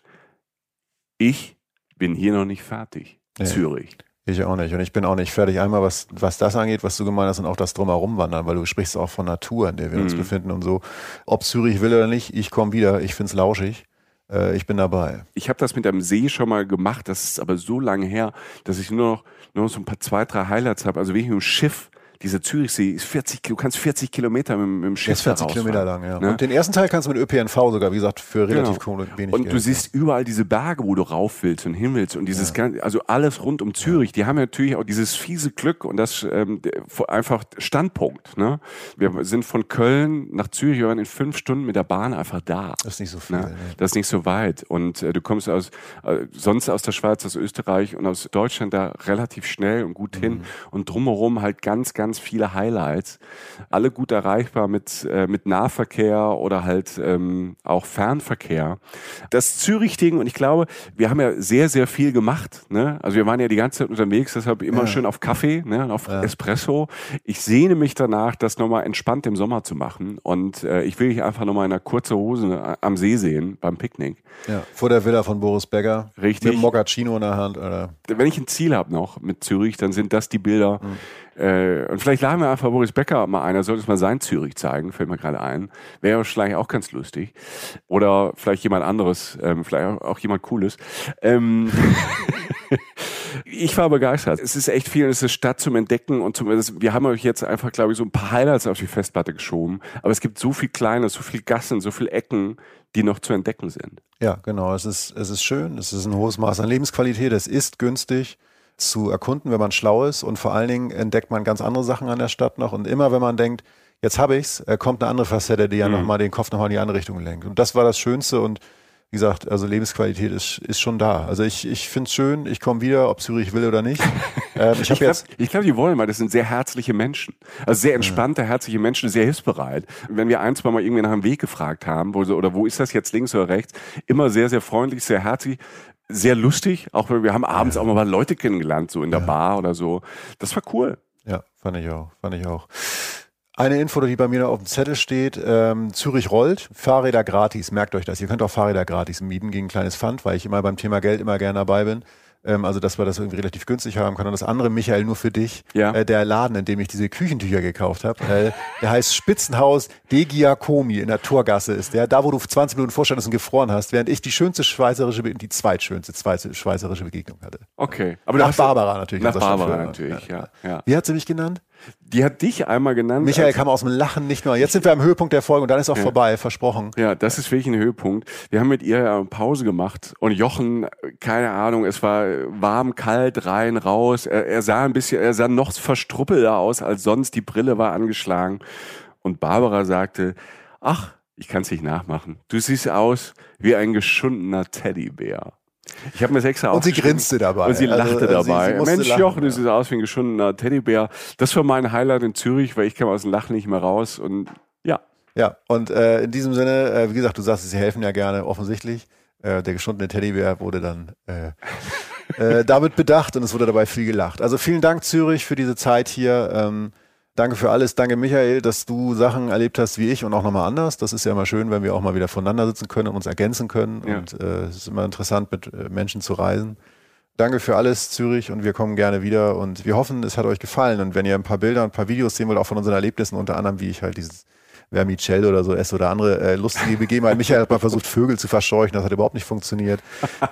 ich bin hier noch nicht fertig. Nee, Zürich. Ich auch nicht. Und ich bin auch nicht fertig. Einmal, was, was das angeht, was du gemeint hast, und auch das Drumherum wandern, weil du sprichst auch von Natur, in der wir mhm. uns befinden und so. Ob Zürich will oder nicht, ich komme wieder. Ich finde es lauschig. Äh, ich bin dabei. Ich habe das mit einem See schon mal gemacht. Das ist aber so lange her, dass ich nur noch, nur noch so ein paar zwei, drei Highlights habe. Also wie ich dem Schiff dieser Zürichsee ist 40, du kannst 40 Kilometer mit, mit dem Schiff ist 40 Kilometer lang, ja. Ne? Und den ersten Teil kannst du mit ÖPNV sogar, wie gesagt, für relativ genau. wenig Und Geld, du siehst ja. überall diese Berge, wo du rauf willst und hin willst und dieses, ja. also alles rund um Zürich, die haben ja natürlich auch dieses fiese Glück und das ähm, einfach Standpunkt. Ne? Wir sind von Köln nach Zürich, wir waren in fünf Stunden mit der Bahn einfach da. Das ist nicht so viel. Ne? Das ist nicht so weit und äh, du kommst aus, äh, sonst aus der Schweiz, aus Österreich und aus Deutschland da relativ schnell und gut mhm. hin und drumherum halt ganz, ganz viele Highlights. Alle gut erreichbar mit, äh, mit Nahverkehr oder halt ähm, auch Fernverkehr. Das Zürich-Ding, und ich glaube, wir haben ja sehr, sehr viel gemacht. Ne? Also wir waren ja die ganze Zeit unterwegs, deshalb immer ja. schön auf Kaffee, ne? auf ja. Espresso. Ich sehne mich danach, das nochmal entspannt im Sommer zu machen. Und äh, ich will dich einfach nochmal in einer kurzen Hose äh, am See sehen, beim Picknick. Ja, vor der Villa von Boris Becker. Richtig. Mit Moccacino in der Hand. Oder? Wenn ich ein Ziel habe noch mit Zürich, dann sind das die Bilder. Mhm äh, und vielleicht laden wir einfach Boris Becker mal ein, er sollte uns mal sein Zürich zeigen, fällt mir gerade ein. Wäre vielleicht auch ganz lustig. Oder vielleicht jemand anderes, ähm, vielleicht auch jemand Cooles. Ähm, ich war begeistert. Es ist echt viel, es ist Stadt zum Entdecken und zum, wir haben euch jetzt einfach, glaube ich, so ein paar Highlights auf die Festplatte geschoben. Aber es gibt so viel Kleines, so viel Gassen, so viel Ecken, die noch zu entdecken sind. Ja, genau. Es ist, es ist schön. Es ist ein hohes Maß an Lebensqualität. Es ist günstig zu erkunden, wenn man schlau ist und vor allen Dingen entdeckt man ganz andere Sachen an der Stadt noch und immer wenn man denkt, jetzt habe ich's, äh, kommt eine andere Facette, die ja mhm. nochmal den Kopf nochmal in die andere Richtung lenkt. Und das war das Schönste und wie gesagt, also Lebensqualität ist, ist schon da. Also ich, ich finde es schön, ich komme wieder, ob Zürich will oder nicht. Ähm, ich ich glaube, glaub, die wollen, weil das sind sehr herzliche Menschen. Also sehr entspannte, herzliche Menschen, sehr hilfsbereit. Wenn wir ein, zwei Mal irgendwie nach einem Weg gefragt haben, wo oder wo ist das jetzt links oder rechts, immer sehr, sehr freundlich, sehr herzlich sehr lustig. Auch wir haben abends ja. auch mal Leute kennengelernt, so in der ja. Bar oder so. Das war cool. Ja, fand ich auch. Fand ich auch. Eine Info, die bei mir noch auf dem Zettel steht, ähm, Zürich rollt, Fahrräder gratis, merkt euch das. Ihr könnt auch Fahrräder gratis mieten gegen ein kleines Pfand, weil ich immer beim Thema Geld immer gerne dabei bin. Ähm, also, dass wir das irgendwie relativ günstig haben können. Und das andere, Michael, nur für dich. Ja. Äh, der Laden, in dem ich diese Küchentücher gekauft habe, äh, der heißt Spitzenhaus De Giacomi in der Torgasse ist der. Da, wo du 20 Minuten vorstandest und gefroren hast, während ich die schönste schweizerische, die zweitschönste schweizerische Begegnung hatte. Okay. Aber nach Barbara natürlich. Nach Barbara natürlich, ja. Ja. ja. Wie hat sie mich genannt? Die hat dich einmal genannt. Michael kam aus dem Lachen nicht nur. Jetzt sind wir am Höhepunkt der Folge und dann ist auch ja. vorbei, versprochen. Ja, das ist wirklich ein Höhepunkt. Wir haben mit ihr Pause gemacht und Jochen, keine Ahnung, es war warm, kalt, rein, raus. Er, er sah ein bisschen, er sah noch verstruppelter aus als sonst. Die Brille war angeschlagen. Und Barbara sagte, ach, Ich kann es nicht nachmachen. Du siehst aus wie ein geschundener Teddybär. Ich habe mir extra Und sie grinste dabei. Und sie Also, lachte sie- dabei. sie musste Mensch, lachen, Jochen, du ja. siehst aus wie ein geschundener Teddybär. Das war mein Highlight in Zürich, weil ich kam aus dem Lachen nicht mehr raus. Und ja, Ja, und äh, in diesem Sinne, äh, wie gesagt, du sagst, sie helfen ja gerne, offensichtlich. Äh, der geschundene Teddybär wurde dann äh, äh, damit bedacht und es wurde dabei viel gelacht. Also vielen Dank, Zürich, für diese Zeit hier. Ähm, danke für alles. Danke, Michael, dass du Sachen erlebt hast wie ich und auch nochmal anders. Das ist ja immer schön, wenn wir auch mal wieder voneinander sitzen können und uns ergänzen können. Ja. Und äh, es ist immer interessant, mit äh, Menschen zu reisen. Danke für alles, Zürich, und wir kommen gerne wieder. Und wir hoffen, es hat euch gefallen. Und wenn ihr ein paar Bilder und ein paar Videos sehen wollt, auch von unseren Erlebnissen, unter anderem, wie ich halt dieses Vermicell oder so esse oder andere äh, lustige Begebenheiten. Michael hat mal versucht, Vögel zu verscheuchen. Das hat überhaupt nicht funktioniert.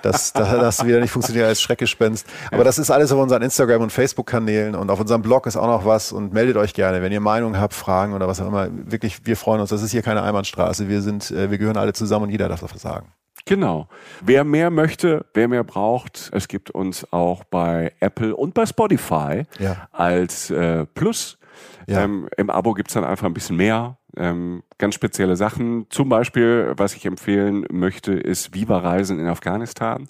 Das, das hat das wieder nicht funktioniert als Schreckgespenst. Aber das ist alles auf unseren Instagram- und Facebook-Kanälen. Und auf unserem Blog ist auch noch was. Und meldet euch gerne, wenn ihr Meinungen habt, Fragen oder was auch immer. Wirklich, wir freuen uns. Das ist hier keine Einbahnstraße. Wir sind, äh, wir gehören alle zusammen und jeder darf was sagen. Genau. Wer mehr möchte, wer mehr braucht, es gibt uns auch bei Apple und bei Spotify Ja. als äh, Plus. Ja. Ähm, Im Abo gibt's dann einfach ein bisschen mehr. Ähm, ganz spezielle Sachen. Zum Beispiel, was ich empfehlen möchte, ist Viva Reisen in Afghanistan.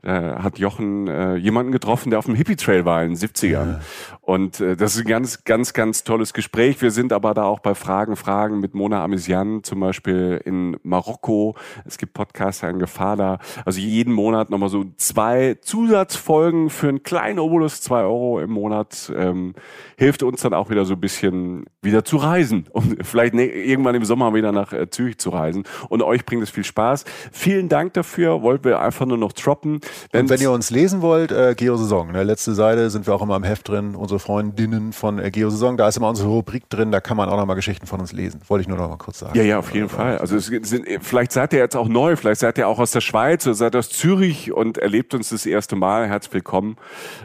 Äh, hat Jochen äh, jemanden getroffen, der auf dem Hippie-Trail war in den 70ern. Und äh, das ist ein ganz, ganz, ganz tolles Gespräch. Wir sind aber da auch bei Fragen, Fragen mit Mona Amisian, zum Beispiel in Marokko. Es gibt Podcaster in Gefahr da. Also jeden Monat nochmal so zwei Zusatzfolgen für einen kleinen Obolus, zwei Euro im Monat. Ähm, hilft uns dann auch wieder so ein bisschen wieder zu reisen. Und vielleicht ne, irgendwann im Sommer wieder nach äh, Zürich zu reisen. Und euch bringt es viel Spaß. Vielen Dank dafür. Wollten wir einfach nur noch droppen. Und wenn ihr uns lesen wollt, äh, Geosaison. Ne? Letzte Seite sind wir auch immer im Heft drin. Unsere Freundinnen von äh, Geosaison. Da ist immer unsere Rubrik drin. Da kann man auch noch mal Geschichten von uns lesen. Wollte ich nur noch mal kurz sagen. Ja, ja, auf jeden Fall. Also es sind, vielleicht seid ihr jetzt auch neu, vielleicht seid ihr auch aus der Schweiz oder seid aus Zürich und erlebt uns das erste Mal. Herzlich willkommen.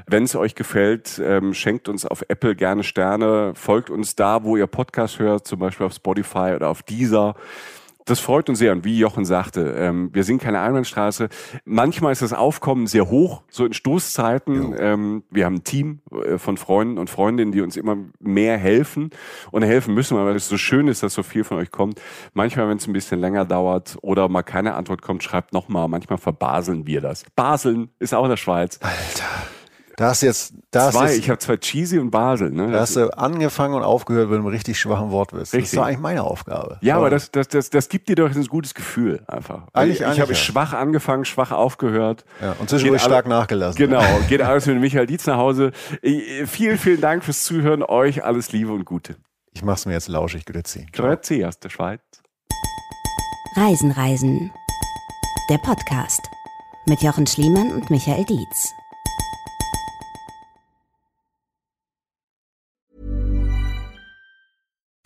Wenn es euch gefällt, ähm, schenkt uns auf Apple gerne Sterne, folgt uns da, wo ihr Podcast hört, zum Beispiel auf Spotify oder auf Deezer. Das freut uns sehr. Und wie Jochen sagte, ähm, wir sind keine Einbahnstraße. Manchmal ist das Aufkommen sehr hoch, so in Stoßzeiten. Ähm, wir haben ein Team äh, von Freunden und Freundinnen, die uns immer mehr helfen und helfen müssen, weil es so schön ist, dass so viel von euch kommt. Manchmal, wenn es ein bisschen länger dauert oder mal keine Antwort kommt, schreibt nochmal. Manchmal verbaseln wir das. Baseln ist auch in der Schweiz. Da hast jetzt, da hast, Zwei, jetzt, ich habe zwei Cheesy und Basel. Ne? da hast du angefangen und aufgehört mit einem richtig schwachen Wortwitz. Das Richtig. war eigentlich meine Aufgabe. Ja, aber das, das, das, das gibt dir doch ein gutes Gefühl einfach. Eigentlich- ich eigentlich habe ja. schwach angefangen, schwach aufgehört. Ja, und zwischendurch Geht alle- stark nachgelassen. Genau, geht alles mit Michael Dietz nach Hause. Vielen, vielen Dank fürs Zuhören. Euch alles Liebe und Gute. Ich mach's mir jetzt lauschig, Grüezi. Grüezi aus der Schweiz. Reisen, Reisen. Der Podcast mit Jochen Schliemann und Michael Dietz.